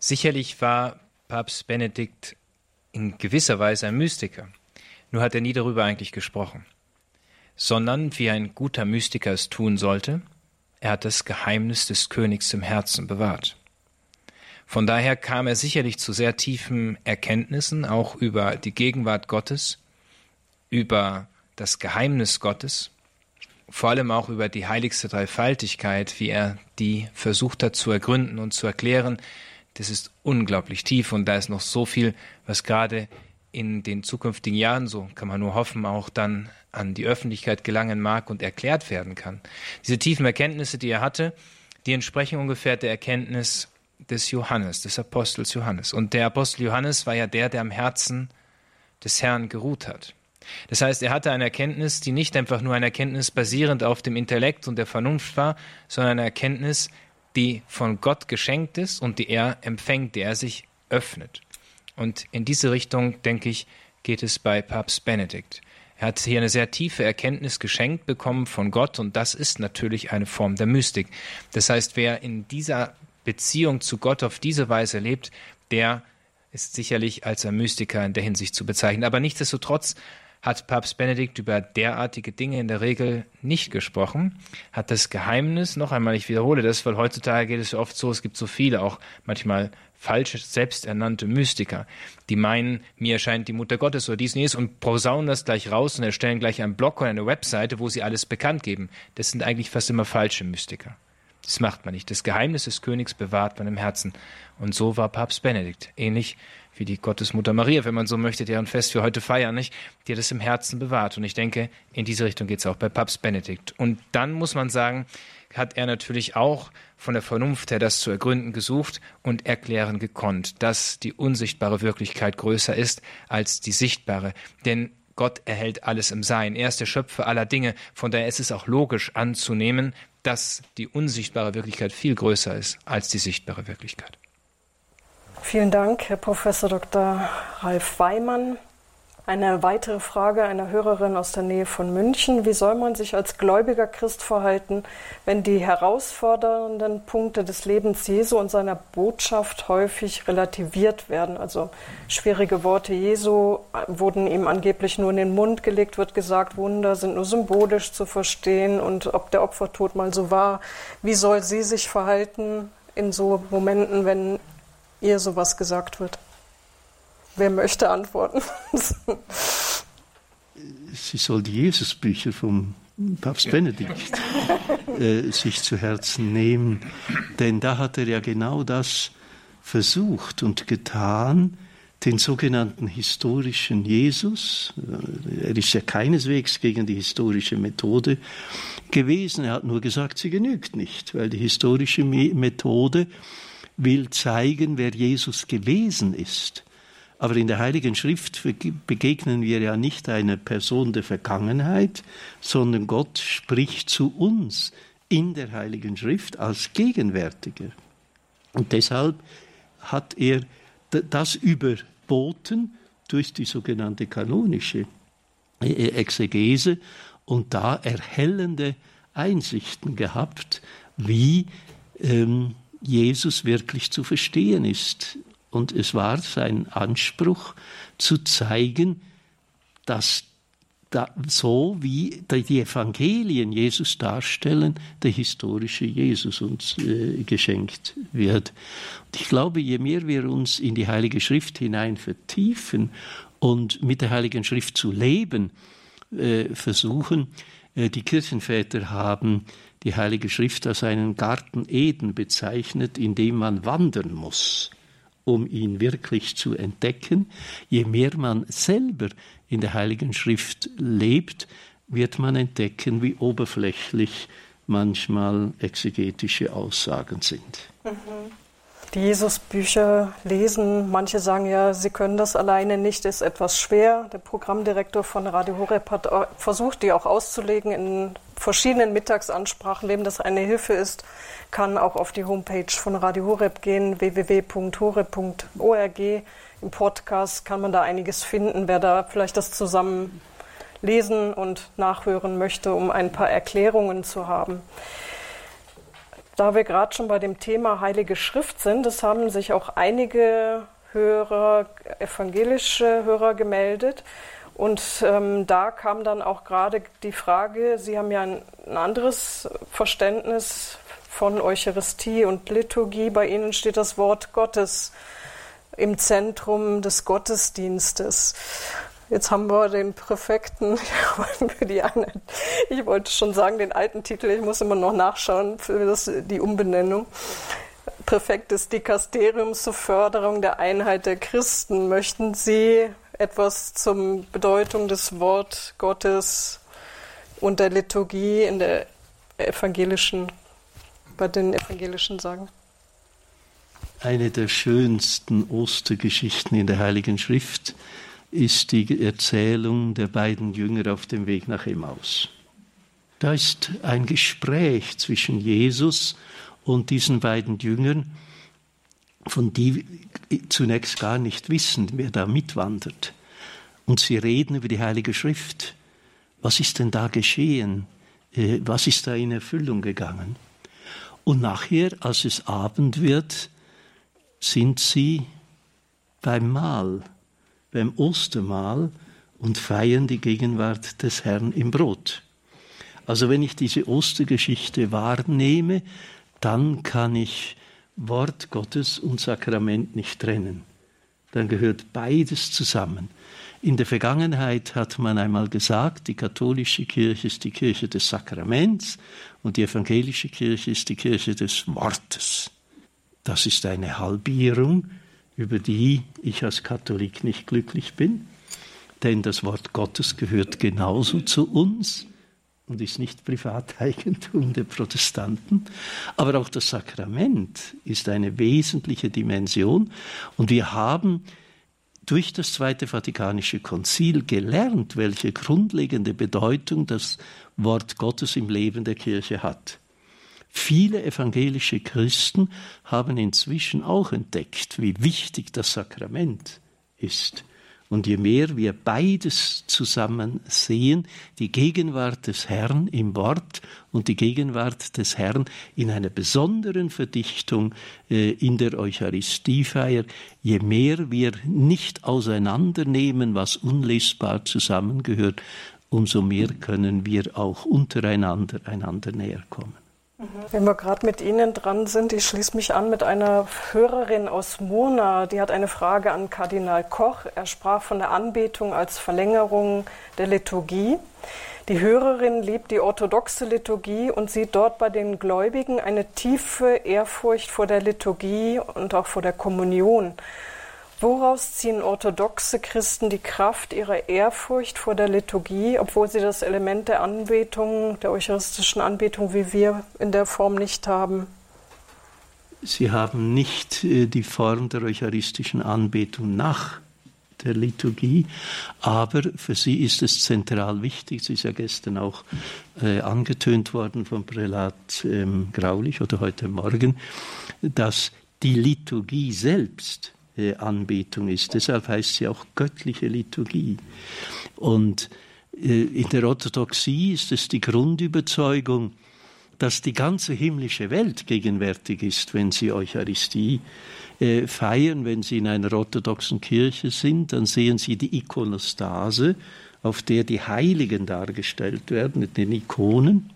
Sicherlich war Papst Benedikt in gewisser Weise ein Mystiker. Nur hat er nie darüber eigentlich gesprochen sondern wie ein guter Mystiker es tun sollte, er hat das Geheimnis des Königs im Herzen bewahrt. Von daher kam er sicherlich zu sehr tiefen Erkenntnissen, auch über die Gegenwart Gottes, über das Geheimnis Gottes, vor allem auch über die heiligste Dreifaltigkeit, wie er die versucht hat zu ergründen und zu erklären. Das ist unglaublich tief und da ist noch so viel, was gerade in den zukünftigen Jahren, so kann man nur hoffen, auch dann an die Öffentlichkeit gelangen mag und erklärt werden kann. Diese tiefen Erkenntnisse, die er hatte, die entsprechen ungefähr der Erkenntnis des Johannes, des Apostels Johannes. Und der Apostel Johannes war ja der, der am Herzen des Herrn geruht hat. Das heißt, er hatte eine Erkenntnis, die nicht einfach nur eine Erkenntnis basierend auf dem Intellekt und der Vernunft war, sondern eine Erkenntnis, die von Gott geschenkt ist und die er empfängt, die er sich öffnet. Und in diese Richtung, denke ich, geht es bei Papst Benedikt. Er hat hier eine sehr tiefe Erkenntnis geschenkt bekommen von Gott und das ist natürlich eine Form der Mystik. Das heißt, wer in dieser Beziehung zu Gott auf diese Weise lebt, der ist sicherlich als ein Mystiker in der Hinsicht zu bezeichnen. Aber nichtsdestotrotz hat Papst Benedikt über derartige Dinge in der Regel nicht gesprochen, hat das Geheimnis, noch einmal, ich wiederhole das, weil heutzutage geht es oft so, es gibt so viele, auch manchmal falsche, selbsternannte Mystiker, die meinen, mir erscheint die Mutter Gottes oder dies und jenes und posaunen das gleich raus und erstellen gleich einen Blog oder eine Webseite, wo sie alles bekannt geben. Das sind eigentlich fast immer falsche Mystiker. Das macht man nicht. Das Geheimnis des Königs bewahrt man im Herzen. Und so war Papst Benedikt. Ähnlich wie die Gottesmutter Maria, wenn man so möchte, deren Fest wir heute feiern, nicht? Die es im Herzen bewahrt. Und ich denke, in diese Richtung geht es auch bei Papst Benedikt. Und dann muss man sagen, hat er natürlich auch von der Vernunft her das zu ergründen gesucht und erklären gekonnt, dass die unsichtbare Wirklichkeit größer ist als die sichtbare. Denn Gott erhält alles im Sein. Er ist der Schöpfer aller Dinge. Von daher ist es auch logisch anzunehmen, dass die unsichtbare Wirklichkeit viel größer ist als die sichtbare Wirklichkeit. Vielen Dank, Herr Professor Dr. Ralf Weimann. Eine weitere Frage einer Hörerin aus der Nähe von München. Wie soll man sich als gläubiger Christ verhalten, wenn die herausfordernden Punkte des Lebens Jesu und seiner Botschaft häufig relativiert werden? Also schwierige Worte Jesu wurden ihm angeblich nur in den Mund gelegt, wird gesagt, Wunder sind nur symbolisch zu verstehen und ob der Opfertod mal so war. Wie soll sie sich verhalten in so Momenten, wenn ihr sowas gesagt wird? Wer möchte antworten? Sie soll die Jesusbücher vom Papst Benedikt äh, sich zu Herzen nehmen, denn da hat er ja genau das versucht und getan, den sogenannten historischen Jesus, äh, er ist ja keineswegs gegen die historische Methode gewesen, er hat nur gesagt, sie genügt nicht, weil die historische Methode will zeigen, wer Jesus gewesen ist. Aber in der Heiligen Schrift begegnen wir ja nicht einer Person der Vergangenheit, sondern Gott spricht zu uns in der Heiligen Schrift als Gegenwärtiger. Und deshalb hat er das überboten durch die sogenannte kanonische äh, Exegese und da erhellende Einsichten gehabt, wie ähm, Jesus wirklich zu verstehen ist und es war sein Anspruch zu zeigen, dass da, so wie die Evangelien Jesus darstellen, der historische Jesus uns äh, geschenkt wird. Und ich glaube, je mehr wir uns in die Heilige Schrift hinein vertiefen und mit der Heiligen Schrift zu leben äh, versuchen, äh, die Kirchenväter haben die Heilige Schrift als einen Garten Eden bezeichnet, in dem man wandern muss um ihn wirklich zu entdecken. Je mehr man selber in der Heiligen Schrift lebt, wird man entdecken, wie oberflächlich manchmal exegetische Aussagen sind. Mhm Jesusbücher lesen. Manche sagen ja, sie können das alleine nicht, ist etwas schwer. Der Programmdirektor von Radio Horeb hat versucht, die auch auszulegen in verschiedenen Mittagsansprachen. Wem das eine Hilfe ist, kann auch auf die Homepage von Radio Horeb gehen, www.horeb.org. Im Podcast kann man da einiges finden, wer da vielleicht das zusammen lesen und nachhören möchte, um ein paar Erklärungen zu haben. Da wir gerade schon bei dem Thema Heilige Schrift sind, es haben sich auch einige Hörer, evangelische Hörer gemeldet. Und ähm, da kam dann auch gerade die Frage, Sie haben ja ein, ein anderes Verständnis von Eucharistie und Liturgie. Bei Ihnen steht das Wort Gottes im Zentrum des Gottesdienstes. Jetzt haben wir den Präfekten. Ich wollte schon sagen, den alten Titel, ich muss immer noch nachschauen für das, die Umbenennung. Präfekt des Dikasteriums zur Förderung der Einheit der Christen. Möchten Sie etwas zur Bedeutung des Wort Gottes und der Liturgie in der evangelischen, bei den evangelischen sagen? Eine der schönsten Ostergeschichten in der Heiligen Schrift ist die Erzählung der beiden Jünger auf dem Weg nach Emmaus. Da ist ein Gespräch zwischen Jesus und diesen beiden Jüngern, von die zunächst gar nicht wissen, wer da mitwandert. Und sie reden über die Heilige Schrift. Was ist denn da geschehen? Äh, was ist da in Erfüllung gegangen? Und nachher, als es Abend wird, sind sie beim Mahl beim Ostermahl und feiern die Gegenwart des Herrn im Brot. Also wenn ich diese Ostergeschichte wahrnehme, dann kann ich Wort Gottes und Sakrament nicht trennen. Dann gehört beides zusammen. In der Vergangenheit hat man einmal gesagt, die katholische Kirche ist die Kirche des Sakraments und die evangelische Kirche ist die Kirche des Wortes. Das ist eine Halbierung über die ich als Katholik nicht glücklich bin, denn das Wort Gottes gehört genauso zu uns und ist nicht Privateigentum der Protestanten. Aber auch das Sakrament ist eine wesentliche Dimension und wir haben durch das Zweite Vatikanische Konzil gelernt, welche grundlegende Bedeutung das Wort Gottes im Leben der Kirche hat. Viele evangelische Christen haben inzwischen auch entdeckt, wie wichtig das Sakrament ist. Und je mehr wir beides zusammen sehen, die Gegenwart des Herrn im Wort und die Gegenwart des Herrn in einer besonderen Verdichtung äh, in der Eucharistiefeier, je mehr wir nicht auseinandernehmen, was unlesbar zusammengehört, umso mehr können wir auch untereinander einander näher kommen. Wenn wir gerade mit Ihnen dran sind, ich schließe mich an mit einer Hörerin aus Mona, die hat eine Frage an Kardinal Koch. Er sprach von der Anbetung als Verlängerung der Liturgie. Die Hörerin liebt die orthodoxe Liturgie und sieht dort bei den Gläubigen eine tiefe Ehrfurcht vor der Liturgie und auch vor der Kommunion. Woraus ziehen orthodoxe Christen die Kraft ihrer Ehrfurcht vor der Liturgie, obwohl sie das Element der Anbetung, der eucharistischen Anbetung, wie wir in der Form nicht haben? Sie haben nicht äh, die Form der eucharistischen Anbetung nach der Liturgie, aber für sie ist es zentral wichtig, es ist ja gestern auch äh, angetönt worden vom Prälat ähm, Graulich oder heute Morgen, dass die Liturgie selbst Anbetung ist. Deshalb heißt sie auch göttliche Liturgie. Und äh, in der Orthodoxie ist es die Grundüberzeugung, dass die ganze himmlische Welt gegenwärtig ist, wenn sie Eucharistie äh, feiern. Wenn sie in einer orthodoxen Kirche sind, dann sehen sie die Ikonostase, auf der die Heiligen dargestellt werden, mit den Ikonen.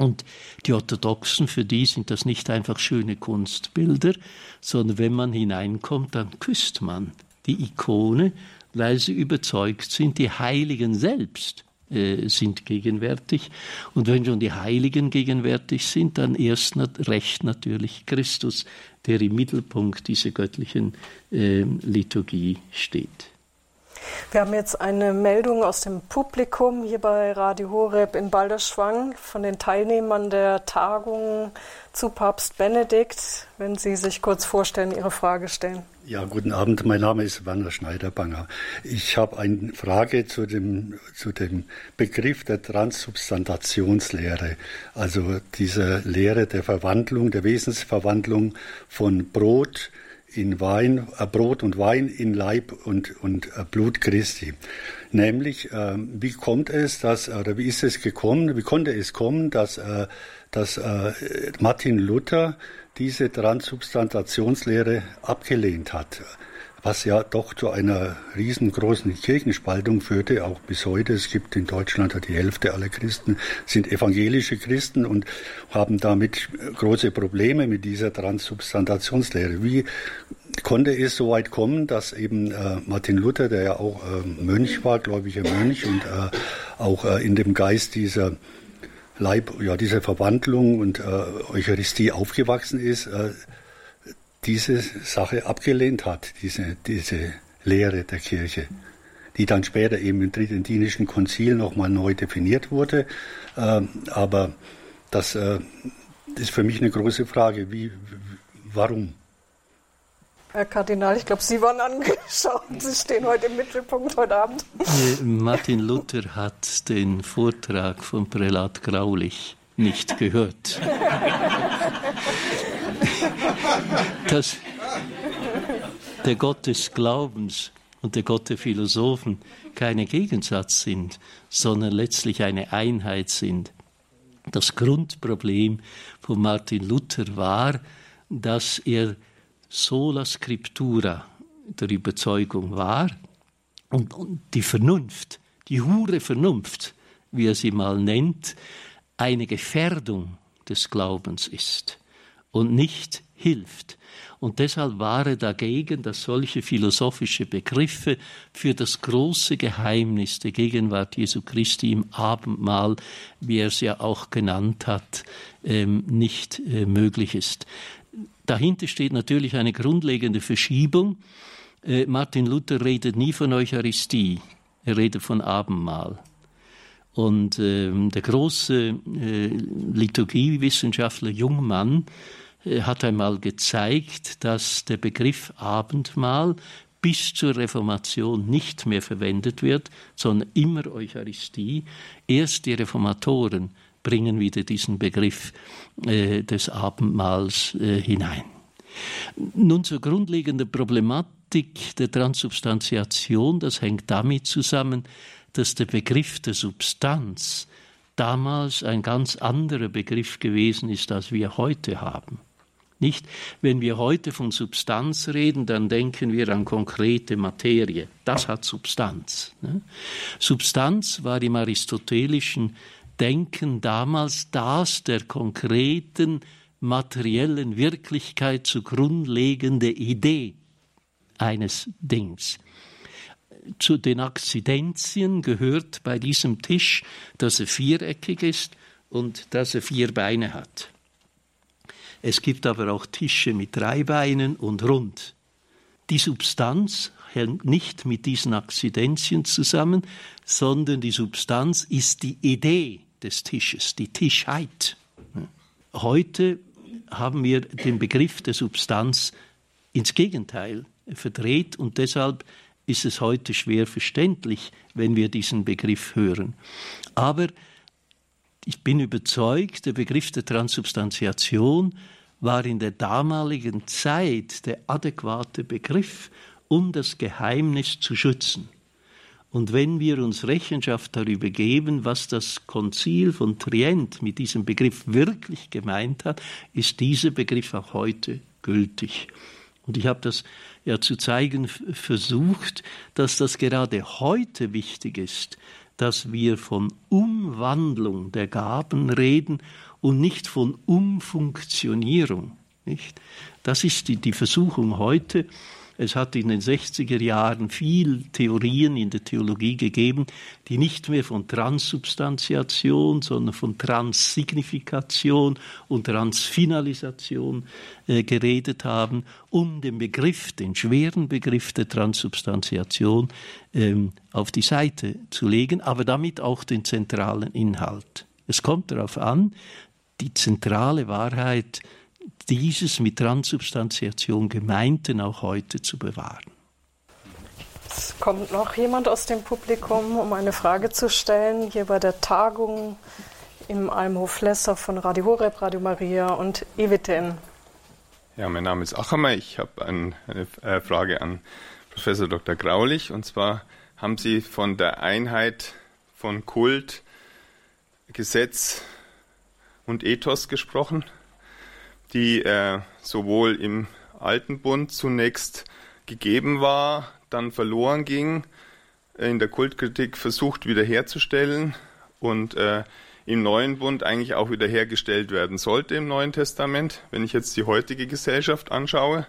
Und die Orthodoxen, für die sind das nicht einfach schöne Kunstbilder, sondern wenn man hineinkommt, dann küsst man die Ikone, weil sie überzeugt sind, die Heiligen selbst äh, sind gegenwärtig. Und wenn schon die Heiligen gegenwärtig sind, dann erst recht natürlich Christus, der im Mittelpunkt dieser göttlichen äh, Liturgie steht. Wir haben jetzt eine Meldung aus dem Publikum hier bei Radio Horeb in Balderschwang von den Teilnehmern der Tagung zu Papst Benedikt. Wenn Sie sich kurz vorstellen, Ihre Frage stellen. Ja, guten Abend. Mein Name ist Werner Schneiderbanger. Ich habe eine Frage zu dem, zu dem Begriff der Transsubstantationslehre, also dieser Lehre der Verwandlung, der Wesensverwandlung von Brot, in Wein, äh, Brot und Wein in Leib und, und äh, Blut Christi. Nämlich, äh, wie kommt es, dass, oder wie ist es gekommen, wie konnte es kommen, dass, äh, dass äh, Martin Luther diese Transubstantationslehre abgelehnt hat? Was ja doch zu einer riesengroßen Kirchenspaltung führte, auch bis heute. Es gibt in Deutschland die Hälfte aller Christen sind evangelische Christen und haben damit große Probleme mit dieser Transsubstantationslehre. Wie konnte es so weit kommen, dass eben äh, Martin Luther, der ja auch äh, Mönch war, gläubiger Mönch und äh, auch äh, in dem Geist dieser Leib, ja, dieser Verwandlung und äh, Eucharistie aufgewachsen ist, äh, diese Sache abgelehnt hat, diese, diese Lehre der Kirche, die dann später eben im Tridentinischen Konzil nochmal neu definiert wurde. Ähm, aber das äh, ist für mich eine große Frage. Wie, warum? Herr Kardinal, ich glaube, Sie waren angeschaut. Sie stehen heute im Mittelpunkt heute Abend. Martin Luther hat den Vortrag von Prälat Graulich nicht gehört. dass der Gott des Glaubens und der Gott der Philosophen keine Gegensatz sind, sondern letztlich eine Einheit sind. Das Grundproblem von Martin Luther war, dass er sola scriptura der Überzeugung war und, die Vernunft, die hure Vernunft, wie er sie mal nennt, eine Gefährdung des Glaubens ist und nicht hilft. Und deshalb war er dagegen, dass solche philosophische Begriffe für das große Geheimnis der Gegenwart Jesu Christi im Abendmahl, wie er es ja auch genannt hat, ähm, nicht äh, möglich ist. Dahinter steht natürlich eine grundlegende Verschiebung. Äh, Martin Luther redet nie von Eucharistie, er redet von Abendmahl. Und äh, der große äh, Liturgiewissenschaftler Jungmann hat einmal gezeigt, dass der Begriff Abendmahl bis zur Reformation nicht mehr verwendet wird, sondern immer Eucharistie. Erst die Reformatoren bringen wieder diesen Begriff äh, des Abendmahls äh, hinein. Nun zur grundlegenden Problematik der Transubstantiation, das hängt damit zusammen, dass der Begriff der Substanz damals ein ganz anderer Begriff gewesen ist, als wir heute haben. Nicht, wenn wir heute von Substanz reden, dann denken wir an konkrete Materie. Das hat Substanz. Ne? Substanz war im aristotelischen Denken damals das der konkreten materiellen Wirklichkeit zugrunde legende Idee eines Dings. Zu den Akzidenzien gehört bei diesem Tisch, dass er viereckig ist und dass er vier Beine hat. Es gibt aber auch Tische mit drei Beinen und rund. Die Substanz hängt nicht mit diesen Akzidenzien zusammen, sondern die Substanz ist die Idee des Tisches, die Tischheit. Heute haben wir den Begriff der Substanz ins Gegenteil verdreht und deshalb ist es heute schwer verständlich, wenn wir diesen Begriff hören. Aber ich bin überzeugt, der Begriff der Transubstantiation war in der damaligen Zeit der adäquate Begriff, um das Geheimnis zu schützen. Und wenn wir uns Rechenschaft darüber geben, was das Konzil von Trient mit diesem Begriff wirklich gemeint hat, ist dieser Begriff auch heute gültig. Und ich habe das ja zu zeigen versucht, dass das gerade heute wichtig ist, dass wir von Umwandlung der Gaben reden und nicht von Umfunktionierung. Nicht? Das ist die, die Versuchung heute, es hat in den 60er Jahren viel Theorien in der Theologie gegeben, die nicht mehr von Transsubstantiation, sondern von Transsignifikation und Transfinalisation äh, geredet haben, um den Begriff, den schweren Begriff der Transsubstantiation ähm, auf die Seite zu legen, aber damit auch den zentralen Inhalt. Es kommt darauf an, die zentrale Wahrheit dieses mit Transubstantiation Gemeinten auch heute zu bewahren. Es kommt noch jemand aus dem Publikum, um eine Frage zu stellen, hier bei der Tagung im Almhof Lesser von Radio Horeb, Radio Maria und EWTN. Ja, mein Name ist Achammer. Ich habe eine äh, Frage an Professor Dr. Graulich. Und zwar haben Sie von der Einheit von Kult, Gesetz und Ethos gesprochen die äh, sowohl im Alten Bund zunächst gegeben war, dann verloren ging, in der Kultkritik versucht wiederherzustellen und äh, im Neuen Bund eigentlich auch wiederhergestellt werden sollte im Neuen Testament. Wenn ich jetzt die heutige Gesellschaft anschaue,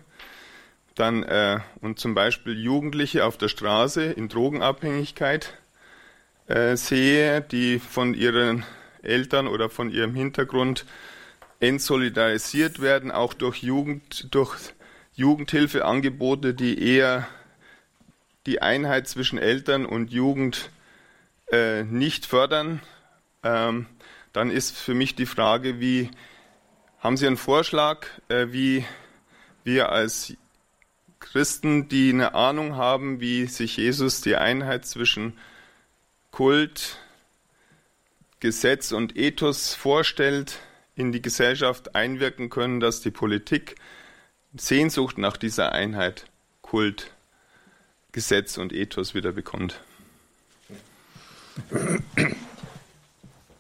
dann äh, und zum Beispiel Jugendliche auf der Straße in Drogenabhängigkeit äh, sehe, die von ihren Eltern oder von ihrem Hintergrund entsolidarisiert werden, auch durch Jugend, durch Jugendhilfeangebote, die eher die Einheit zwischen Eltern und Jugend äh, nicht fördern, ähm, dann ist für mich die Frage, wie haben Sie einen Vorschlag, äh, wie wir als Christen, die eine Ahnung haben, wie sich Jesus die Einheit zwischen Kult, Gesetz und Ethos vorstellt, in die Gesellschaft einwirken können, dass die Politik Sehnsucht nach dieser Einheit, Kult, Gesetz und Ethos wieder bekommt.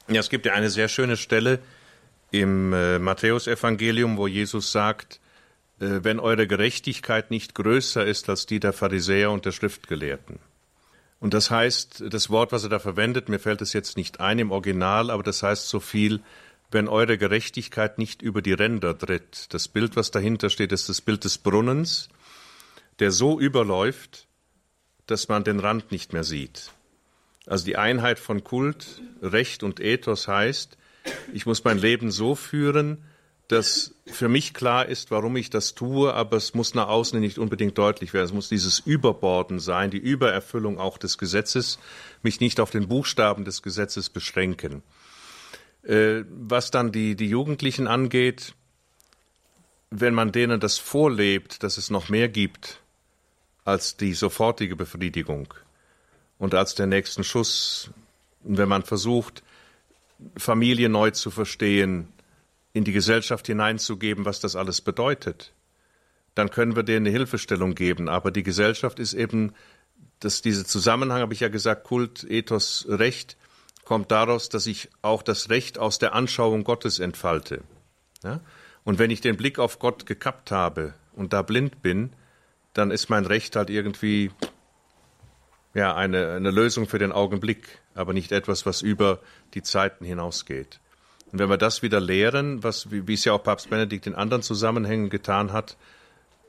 Ja, es gibt ja eine sehr schöne Stelle im äh, Matthäusevangelium, wo Jesus sagt, äh, wenn eure Gerechtigkeit nicht größer ist als die der Pharisäer und der Schriftgelehrten. Und das heißt, das Wort, was er da verwendet, mir fällt es jetzt nicht ein im Original, aber das heißt so viel, wenn eure Gerechtigkeit nicht über die Ränder tritt. Das Bild, was dahinter steht, ist das Bild des Brunnens, der so überläuft, dass man den Rand nicht mehr sieht. Also die Einheit von Kult, Recht und Ethos heißt, ich muss mein Leben so führen, dass für mich klar ist, warum ich das tue, aber es muss nach außen nicht unbedingt deutlich werden. Es muss dieses Überborden sein, die Übererfüllung auch des Gesetzes, mich nicht auf den Buchstaben des Gesetzes beschränken. Äh, was dann die, die Jugendlichen angeht, wenn man denen das vorlebt, dass es noch mehr gibt als die sofortige Befriedigung und als der nächsten Schuss, wenn man versucht, Familie neu zu verstehen, in die Gesellschaft hineinzugeben, was das alles bedeutet, dann können wir denen eine Hilfestellung geben. Aber die Gesellschaft ist eben, dass dieser Zusammenhang, habe ich ja gesagt, Kult, Ethos, Recht, kommt daraus, dass ich auch das Recht aus der Anschauung Gottes entfalte. Ja? Und wenn ich den Blick auf Gott gekappt habe und da blind bin, dann ist mein Recht halt irgendwie ja, eine, eine Lösung für den Augenblick, aber nicht etwas, was über die Zeiten hinausgeht. Und wenn wir das wieder lehren, was, wie, wie es ja auch Papst Benedikt in anderen Zusammenhängen getan hat,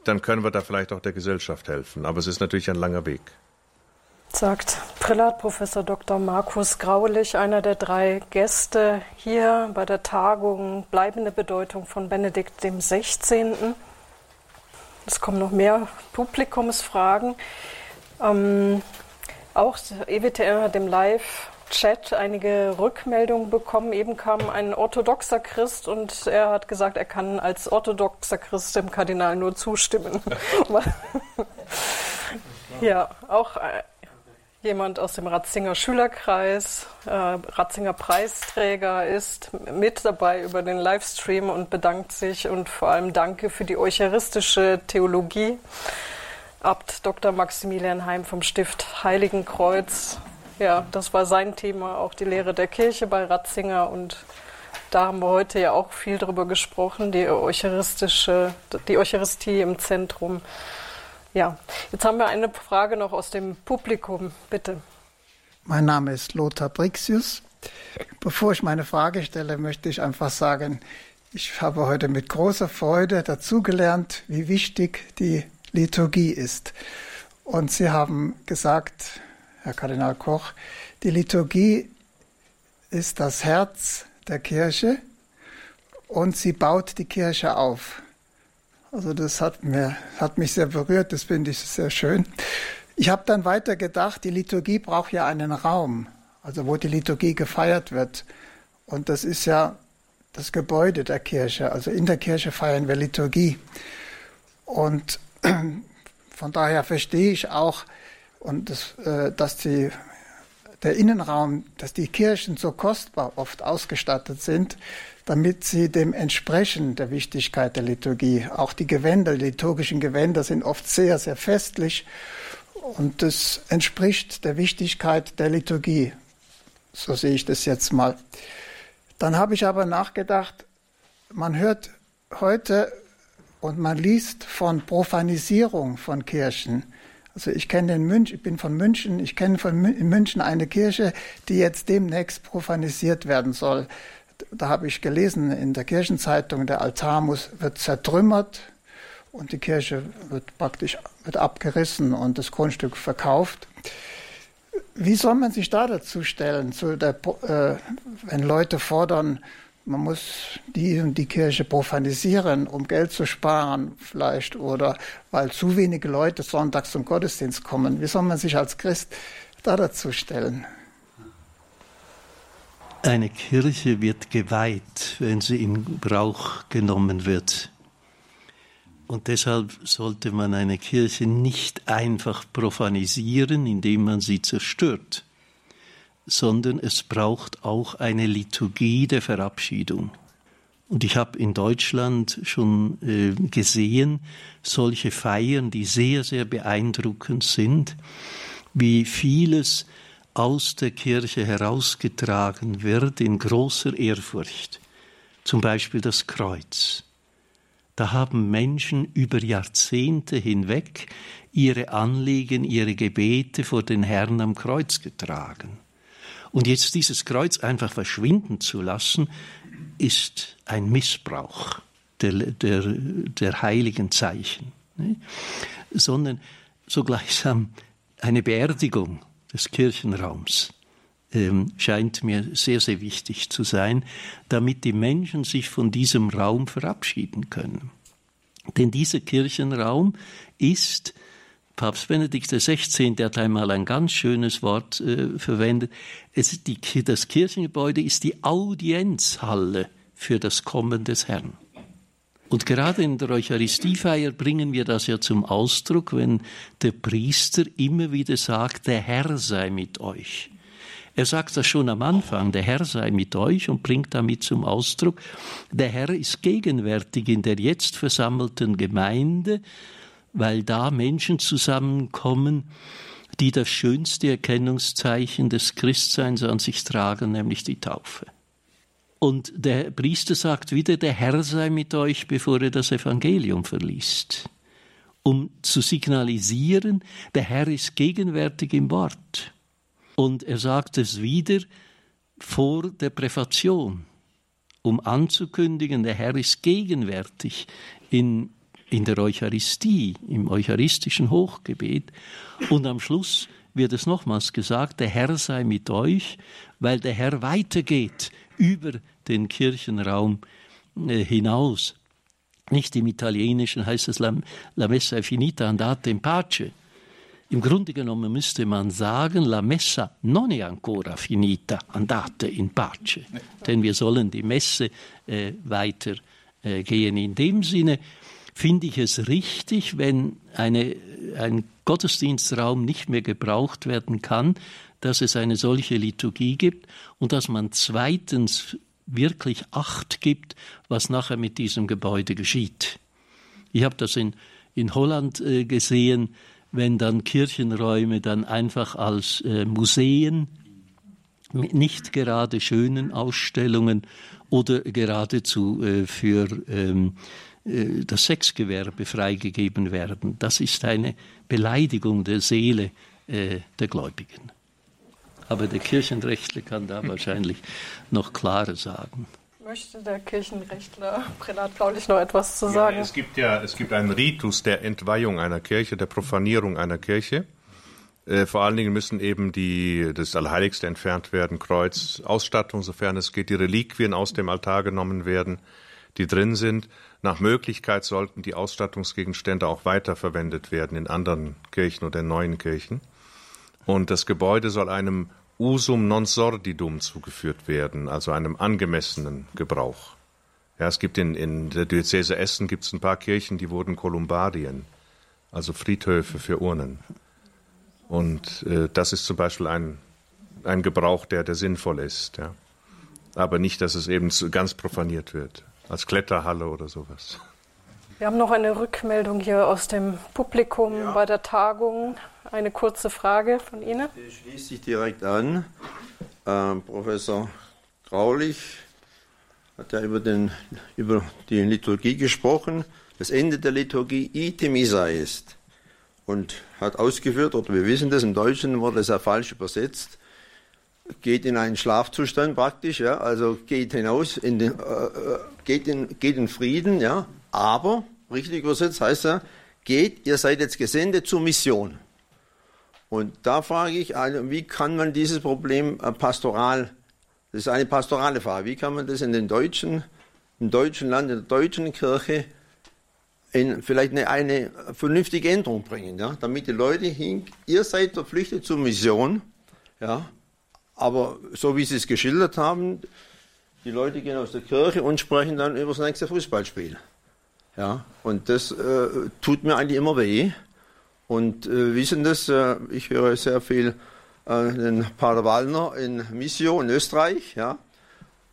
dann können wir da vielleicht auch der Gesellschaft helfen. Aber es ist natürlich ein langer Weg. Sagt Prälat Professor Dr. Markus Graulich, einer der drei Gäste hier bei der Tagung Bleibende Bedeutung von Benedikt dem 16. Es kommen noch mehr Publikumsfragen. Ähm, auch EWTR hat im Live-Chat einige Rückmeldungen bekommen. Eben kam ein orthodoxer Christ und er hat gesagt, er kann als orthodoxer Christ dem Kardinal nur zustimmen. ja, auch jemand aus dem Ratzinger Schülerkreis, äh, Ratzinger Preisträger, ist mit dabei über den Livestream und bedankt sich und vor allem danke für die eucharistische Theologie. Abt Dr. Maximilian Heim vom Stift Heiligenkreuz. Ja, das war sein Thema, auch die Lehre der Kirche bei Ratzinger und da haben wir heute ja auch viel drüber gesprochen, die eucharistische, die Eucharistie im Zentrum. Ja, jetzt haben wir eine Frage noch aus dem Publikum, bitte. Mein Name ist Lothar Brixius. Bevor ich meine Frage stelle, möchte ich einfach sagen, ich habe heute mit großer Freude dazugelernt, wie wichtig die Liturgie ist. Und Sie haben gesagt, Herr Kardinal Koch, die Liturgie ist das Herz der Kirche und sie baut die Kirche auf. Also das hat, mir, hat mich sehr berührt, das finde ich sehr schön. Ich habe dann weiter gedacht, die Liturgie braucht ja einen Raum, also wo die Liturgie gefeiert wird. Und das ist ja das Gebäude der Kirche. Also in der Kirche feiern wir Liturgie. Und von daher verstehe ich auch, und das, äh, dass die, der Innenraum, dass die Kirchen so kostbar oft ausgestattet sind, damit sie dem entsprechen der Wichtigkeit der Liturgie. Auch die Gewänder, die liturgischen Gewänder sind oft sehr, sehr festlich und das entspricht der Wichtigkeit der Liturgie. So sehe ich das jetzt mal. Dann habe ich aber nachgedacht, man hört heute und man liest von Profanisierung von Kirchen. Also ich kenne in München, ich bin von München, ich kenne in München eine Kirche, die jetzt demnächst profanisiert werden soll. Da habe ich gelesen in der Kirchenzeitung, der Altar muss, wird zertrümmert und die Kirche wird praktisch wird abgerissen und das Grundstück verkauft. Wie soll man sich da dazu stellen, zu der, äh, wenn Leute fordern, man muss die und die Kirche profanisieren, um Geld zu sparen vielleicht oder weil zu wenige Leute sonntags zum Gottesdienst kommen. Wie soll man sich als Christ da dazu stellen? Eine Kirche wird geweiht, wenn sie in Brauch genommen wird. Und deshalb sollte man eine Kirche nicht einfach profanisieren, indem man sie zerstört sondern es braucht auch eine Liturgie der Verabschiedung. Und ich habe in Deutschland schon äh, gesehen, solche Feiern, die sehr, sehr beeindruckend sind, wie vieles aus der Kirche herausgetragen wird in großer Ehrfurcht. Zum Beispiel das Kreuz. Da haben Menschen über Jahrzehnte hinweg ihre Anliegen, ihre Gebete vor den Herrn am Kreuz getragen. Und jetzt dieses Kreuz einfach verschwinden zu lassen, ist ein Missbrauch der, der, der heiligen Zeichen, ne? sondern so gleichsam eine Beerdigung des Kirchenraums ähm, scheint mir sehr, sehr wichtig zu sein, damit die Menschen sich von diesem Raum verabschieden können. Denn dieser Kirchenraum ist Papst Benedikt XVI. hat einmal ein ganz schönes Wort äh, verwendet. Es, die, das Kirchengebäude ist die Audienzhalle für das Kommen des Herrn. Und gerade in der Eucharistiefeier bringen wir das ja zum Ausdruck, wenn der Priester immer wieder sagt, der Herr sei mit euch. Er sagt das schon am Anfang, der Herr sei mit euch und bringt damit zum Ausdruck, der Herr ist gegenwärtig in der jetzt versammelten Gemeinde, weil da Menschen zusammenkommen, die das schönste Erkennungszeichen des Christseins an sich tragen, nämlich die Taufe. Und der Priester sagt wieder, der Herr sei mit euch, bevor er das Evangelium verliest, um zu signalisieren, der Herr ist gegenwärtig im Wort. Und er sagt es wieder vor der Präfation, um anzukündigen, der Herr ist gegenwärtig in in der Eucharistie, im eucharistischen Hochgebet. Und am Schluss wird es nochmals gesagt, der Herr sei mit euch, weil der Herr weitergeht über den Kirchenraum äh, hinaus. Nicht im Italienischen heißt es la, messa è finita, andate in pace. Im Grunde genommen müsste man sagen, la messa non è ancora finita, andate in pace. Denn wir sollen die Messe äh, weiter äh. In dem Sinne finde ich es richtig, wenn eine, ein Gottesdienstraum nicht mehr gebraucht werden kann, dass es eine solche Liturgie gibt und dass man zweitens wirklich Acht gibt, was nachher mit diesem Gebäude geschieht. Ich habe das in, in Holland äh, gesehen, wenn dann Kirchenräume dann einfach als äh, Museen mit nicht gerade schönen Ausstellungen oder geradezu äh, für ähm, äh, das Sexgewerbe freigegeben werden. Das ist eine Beleidigung der Seele äh, der Gläubigen. Aber der Kirchenrechtler kann da wahrscheinlich noch klarer sagen. Möchte der Kirchenrechtler Prälat Paulich noch etwas zu sagen? Ja, es gibt ja es gibt einen Ritus der Entweihung einer Kirche, der Profanierung einer Kirche. Äh, vor allen Dingen müssen eben die, das Allerheiligste entfernt werden, Kreuz, Ausstattung, sofern es geht, die Reliquien aus dem Altar genommen werden, die drin sind. Nach Möglichkeit sollten die Ausstattungsgegenstände auch weiterverwendet werden in anderen Kirchen oder in neuen Kirchen. Und das Gebäude soll einem usum non sordidum zugeführt werden, also einem angemessenen Gebrauch. Ja, es gibt in, in der Diözese Essen gibt es ein paar Kirchen, die wurden Kolumbardien, also Friedhöfe für Urnen. Und äh, das ist zum Beispiel ein, ein Gebrauch, der, der sinnvoll ist. Ja. Aber nicht, dass es eben ganz profaniert wird als Kletterhalle oder sowas. Wir haben noch eine Rückmeldung hier aus dem Publikum ja. bei der Tagung. Eine kurze Frage von Ihnen. Die schließt sich direkt an. Ähm, Professor Graulich hat ja über, den, über die Liturgie gesprochen. Das Ende der Liturgie Itemisa ist. Und hat ausgeführt, oder wir wissen das, im Deutschen wurde es ja falsch übersetzt, geht in einen Schlafzustand praktisch, ja, also geht hinaus, in den, äh, äh, geht, in, geht in Frieden, ja, aber, richtig übersetzt heißt ja, geht, ihr seid jetzt gesendet zur Mission. Und da frage ich, also, wie kann man dieses Problem äh, pastoral, das ist eine pastorale Frage, wie kann man das in den deutschen, im deutschen Land, in der deutschen Kirche in vielleicht eine, eine vernünftige Änderung bringen, ja, damit die Leute hin, ihr seid verpflichtet zur Mission, ja, aber so wie Sie es geschildert haben, die Leute gehen aus der Kirche und sprechen dann über das nächste Fußballspiel. Ja, und das äh, tut mir eigentlich immer weh. Und äh, wissen das, äh, ich höre sehr viel äh, den Pater Wallner in Missio in Österreich, ja,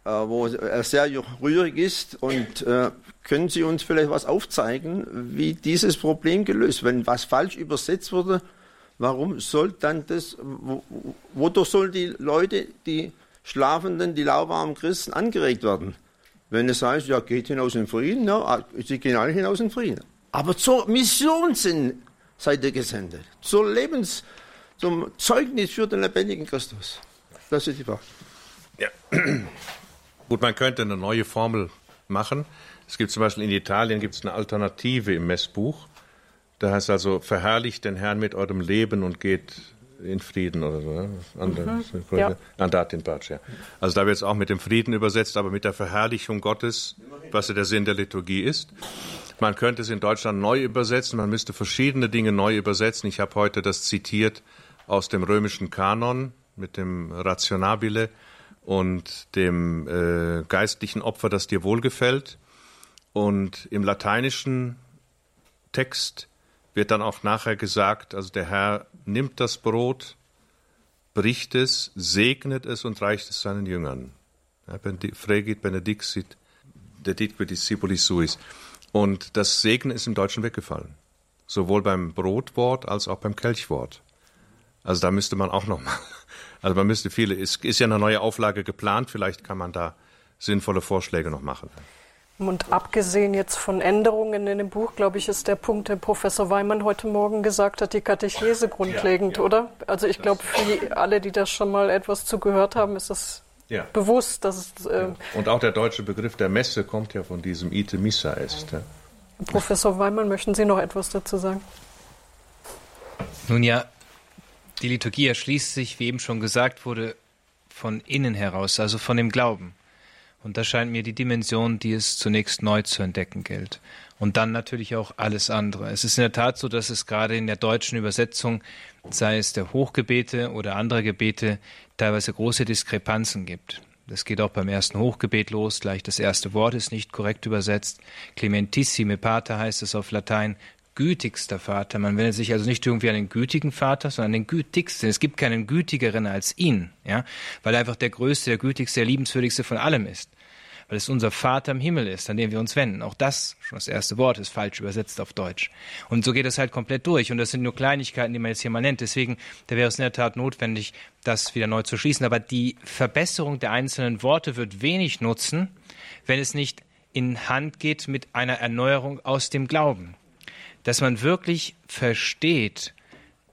äh, wo er sehr rührig ist. Und äh, können Sie uns vielleicht was aufzeigen, wie dieses Problem gelöst, wenn was falsch übersetzt wurde, Warum soll dann das, wodurch sollen die Leute, die schlafenden, die lauwarmen Christen angeregt werden? Wenn es heißt, ja, geht hinaus in Frieden, ja, ah, sie gehen alle hinaus in Frieden. Aber zur Mission sind, seid ihr gesendet. Zur Lebens, zum Zeugnis für den lebendigen Christus. Das ist die Frage. Ja. Gut, man könnte eine neue Formel machen. Es gibt zum Beispiel in Italien gibt es eine Alternative im Messbuch. Da heißt also, verherrlicht den Herrn mit eurem Leben und geht in Frieden oder so. Ne? Mhm. Ja. Andat in Batsch, ja. Also da wird es auch mit dem Frieden übersetzt, aber mit der Verherrlichung Gottes, was ja der Sinn der Liturgie ist. Man könnte es in Deutschland neu übersetzen, man müsste verschiedene Dinge neu übersetzen. Ich habe heute das zitiert aus dem römischen Kanon mit dem Rationabile und dem äh, geistlichen Opfer, das dir wohlgefällt. Und im lateinischen Text wird dann auch nachher gesagt, also der Herr nimmt das Brot, bricht es, segnet es und reicht es seinen Jüngern. Fregit benedixit deditque discipulis suis. Und das Segen ist im Deutschen weggefallen. Sowohl beim Brotwort als auch beim Kelchwort. Also da müsste man auch noch mal, also man müsste viele, es ist ja eine neue Auflage geplant, vielleicht kann man da sinnvolle Vorschläge noch machen. Und abgesehen jetzt von Änderungen in dem Buch, glaube ich, ist der Punkt, den Professor Weimann heute Morgen gesagt hat, die Katechese grundlegend, ja, ja. oder? Also ich glaube, für alle, die das schon mal etwas zugehört haben, ist das ja. bewusst, dass es. Äh Und auch der deutsche Begriff der Messe kommt ja von diesem Ite Missa est. Professor Weimann, möchten Sie noch etwas dazu sagen? Nun ja, die Liturgie erschließt sich, wie eben schon gesagt wurde, von innen heraus, also von dem Glauben. Und das scheint mir die Dimension, die es zunächst neu zu entdecken gilt. Und dann natürlich auch alles andere. Es ist in der Tat so, dass es gerade in der deutschen Übersetzung, sei es der Hochgebete oder anderer Gebete, teilweise große Diskrepanzen gibt. Das geht auch beim ersten Hochgebet los. Gleich das erste Wort ist nicht korrekt übersetzt. Clementissime Pater heißt es auf Latein gütigster Vater. Man wendet sich also nicht irgendwie an den gütigen Vater, sondern an den gütigsten. Es gibt keinen gütigeren als ihn, ja, weil er einfach der größte, der gütigste, der liebenswürdigste von allem ist. Weil es unser Vater im Himmel ist, an den wir uns wenden. Auch das, schon das erste Wort, ist falsch übersetzt auf Deutsch. Und so geht es halt komplett durch. Und das sind nur Kleinigkeiten, die man jetzt hier mal nennt. Deswegen, da wäre es in der Tat notwendig, das wieder neu zu schließen. Aber die Verbesserung der einzelnen Worte wird wenig nutzen, wenn es nicht in Hand geht mit einer Erneuerung aus dem Glauben dass man wirklich versteht,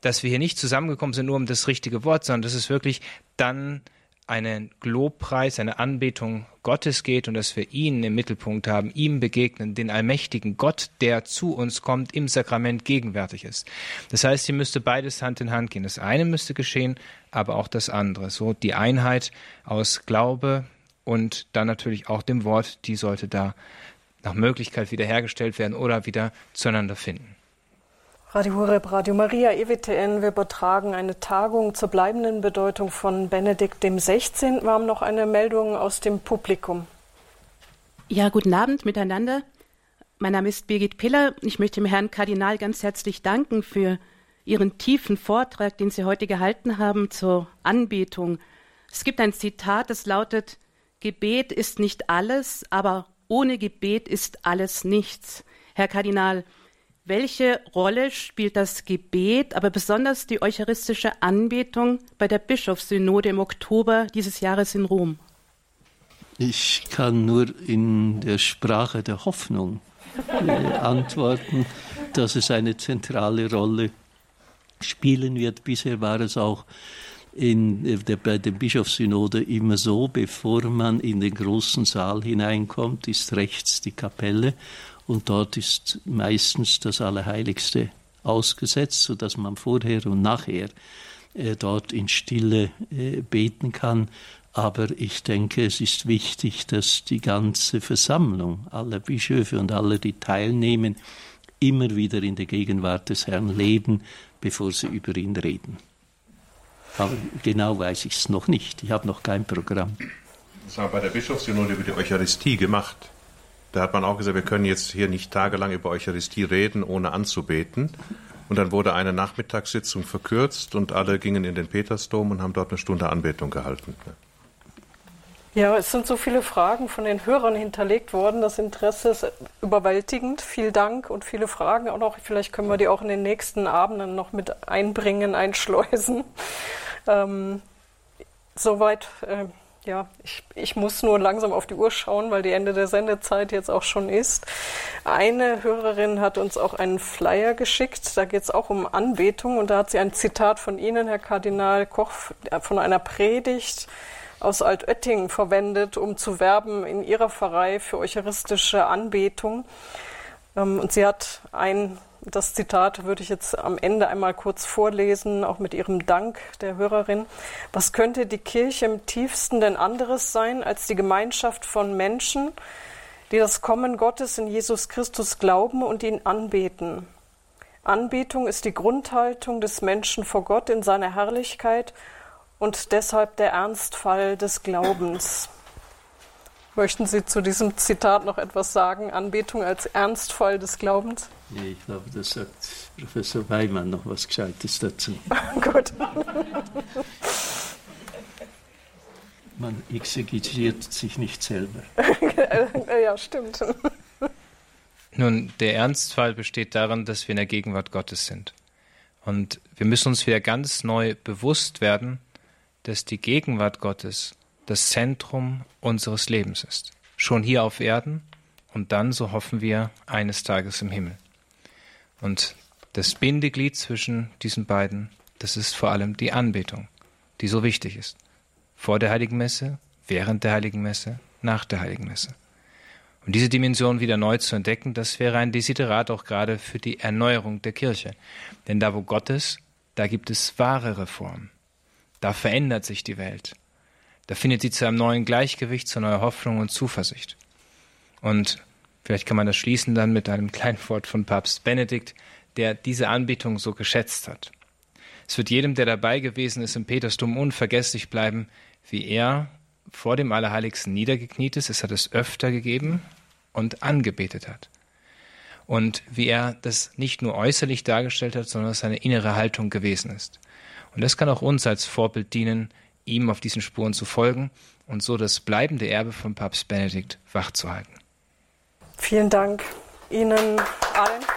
dass wir hier nicht zusammengekommen sind nur um das richtige Wort, sondern dass es wirklich dann einen Lobpreis, eine Anbetung Gottes geht und dass wir ihn im Mittelpunkt haben, ihm begegnen, den allmächtigen Gott, der zu uns kommt, im Sakrament gegenwärtig ist. Das heißt, hier müsste beides Hand in Hand gehen. Das eine müsste geschehen, aber auch das andere. So die Einheit aus Glaube und dann natürlich auch dem Wort, die sollte da nach Möglichkeit wiederhergestellt werden oder wieder zueinander finden. Radio Horeb, Radio Maria, EWTN, wir übertragen eine Tagung zur bleibenden Bedeutung von Benedikt dem 16. Wir haben noch eine Meldung aus dem Publikum. Ja, guten Abend miteinander. Mein Name ist Birgit Piller. Ich möchte dem Herrn Kardinal ganz herzlich danken für Ihren tiefen Vortrag, den Sie heute gehalten haben zur Anbetung. Es gibt ein Zitat, das lautet, Gebet ist nicht alles, aber ohne Gebet ist alles nichts. Herr Kardinal, welche Rolle spielt das Gebet, aber besonders die eucharistische Anbetung bei der Bischofssynode im Oktober dieses Jahres in Rom? Ich kann nur in der Sprache der Hoffnung äh, antworten, dass es eine zentrale Rolle spielen wird. Bisher war es auch in der, bei der Bischofssynode immer so, bevor man in den großen Saal hineinkommt, ist rechts die Kapelle und dort ist meistens das Allerheiligste ausgesetzt, sodass man vorher und nachher äh, dort in Stille äh, beten kann. Aber ich denke, es ist wichtig, dass die ganze Versammlung aller Bischöfe und alle, die teilnehmen, immer wieder in der Gegenwart des Herrn leben, bevor sie über ihn reden. Aber genau weiß ich es noch nicht. Ich habe noch kein Programm. Das haben wir bei der Bischofssynode über die Eucharistie gemacht. Da hat man auch gesagt, wir können jetzt hier nicht tagelang über Eucharistie reden, ohne anzubeten. Und dann wurde eine Nachmittagssitzung verkürzt und alle gingen in den Petersdom und haben dort eine Stunde Anbetung gehalten. Ja, es sind so viele Fragen von den Hörern hinterlegt worden. Das Interesse ist überwältigend. Vielen Dank und viele Fragen auch noch. Vielleicht können wir die auch in den nächsten Abenden noch mit einbringen, einschleusen. Ähm, soweit, äh, ja, ich, ich muss nur langsam auf die Uhr schauen, weil die Ende der Sendezeit jetzt auch schon ist. Eine Hörerin hat uns auch einen Flyer geschickt, da geht es auch um Anbetung und da hat sie ein Zitat von Ihnen, Herr Kardinal Koch, von einer Predigt aus Altötting verwendet, um zu werben in ihrer Pfarrei für eucharistische Anbetung. Ähm, und sie hat ein das Zitat würde ich jetzt am Ende einmal kurz vorlesen, auch mit ihrem Dank der Hörerin. Was könnte die Kirche im tiefsten denn anderes sein als die Gemeinschaft von Menschen, die das Kommen Gottes in Jesus Christus glauben und ihn anbeten? Anbetung ist die Grundhaltung des Menschen vor Gott in seiner Herrlichkeit und deshalb der Ernstfall des Glaubens. Möchten Sie zu diesem Zitat noch etwas sagen? Anbetung als Ernstfall des Glaubens? Nee, ich glaube, da sagt Professor Weimann noch was Gescheites dazu. Gut. Man exegetiert sich nicht selber. ja, stimmt. Nun, der Ernstfall besteht darin, dass wir in der Gegenwart Gottes sind. Und wir müssen uns wieder ganz neu bewusst werden, dass die Gegenwart Gottes das Zentrum unseres Lebens ist. Schon hier auf Erden und dann, so hoffen wir, eines Tages im Himmel. Und das Bindeglied zwischen diesen beiden, das ist vor allem die Anbetung, die so wichtig ist. Vor der Heiligen Messe, während der Heiligen Messe, nach der Heiligen Messe. Und diese Dimension wieder neu zu entdecken, das wäre ein Desiderat auch gerade für die Erneuerung der Kirche. Denn da, wo Gott ist, da gibt es wahre Reform. Da verändert sich die Welt. Da findet sie zu einem neuen Gleichgewicht, zu neuer Hoffnung und Zuversicht. Und vielleicht kann man das schließen dann mit einem kleinen Wort von Papst Benedikt, der diese Anbetung so geschätzt hat. Es wird jedem, der dabei gewesen ist, im Petersdom unvergesslich bleiben, wie er vor dem Allerheiligsten niedergekniet ist, es hat es öfter gegeben und angebetet hat. Und wie er das nicht nur äußerlich dargestellt hat, sondern seine innere Haltung gewesen ist. Und das kann auch uns als Vorbild dienen, ihm auf diesen Spuren zu folgen und so das bleibende Erbe von Papst Benedikt wachzuhalten. Vielen Dank Ihnen allen.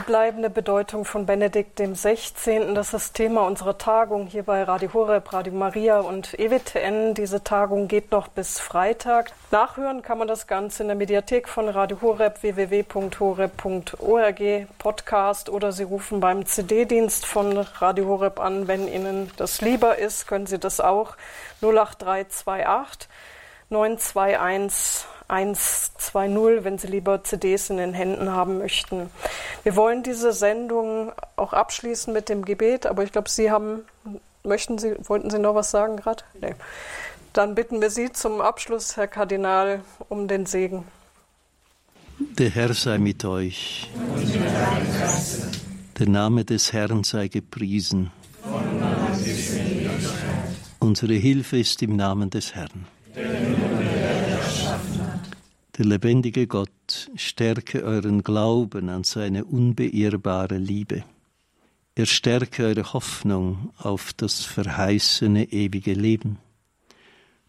Die bleibende Bedeutung von Benedikt XVI., das ist Thema unserer Tagung hier bei Radio Horeb, Radio Maria und EWTN. Diese Tagung geht noch bis Freitag. Nachhören kann man das Ganze in der Mediathek von Radio Horeb, www.horeb.org, Podcast oder Sie rufen beim CD-Dienst von Radio Horeb an. Wenn Ihnen das lieber ist, können Sie das auch 08328 921 120, wenn Sie lieber CDs in den Händen haben möchten. Wir wollen diese Sendung auch abschließen mit dem Gebet, aber ich glaube, Sie haben, möchten Sie, wollten Sie noch was sagen gerade? Nee. Dann bitten wir Sie zum Abschluss, Herr Kardinal, um den Segen. Der Herr sei mit euch. Der Name des Herrn sei gepriesen. Unsere Hilfe ist im Namen des Herrn. Der lebendige Gott stärke euren Glauben an seine unbeirrbare Liebe. Er stärke eure Hoffnung auf das verheißene ewige Leben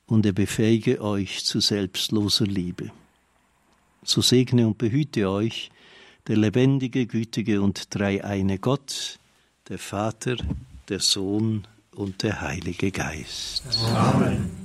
und er befähige euch zu selbstloser Liebe. So segne und behüte euch der lebendige, gütige und dreieine Gott, der Vater, der Sohn und der Heilige Geist. Amen.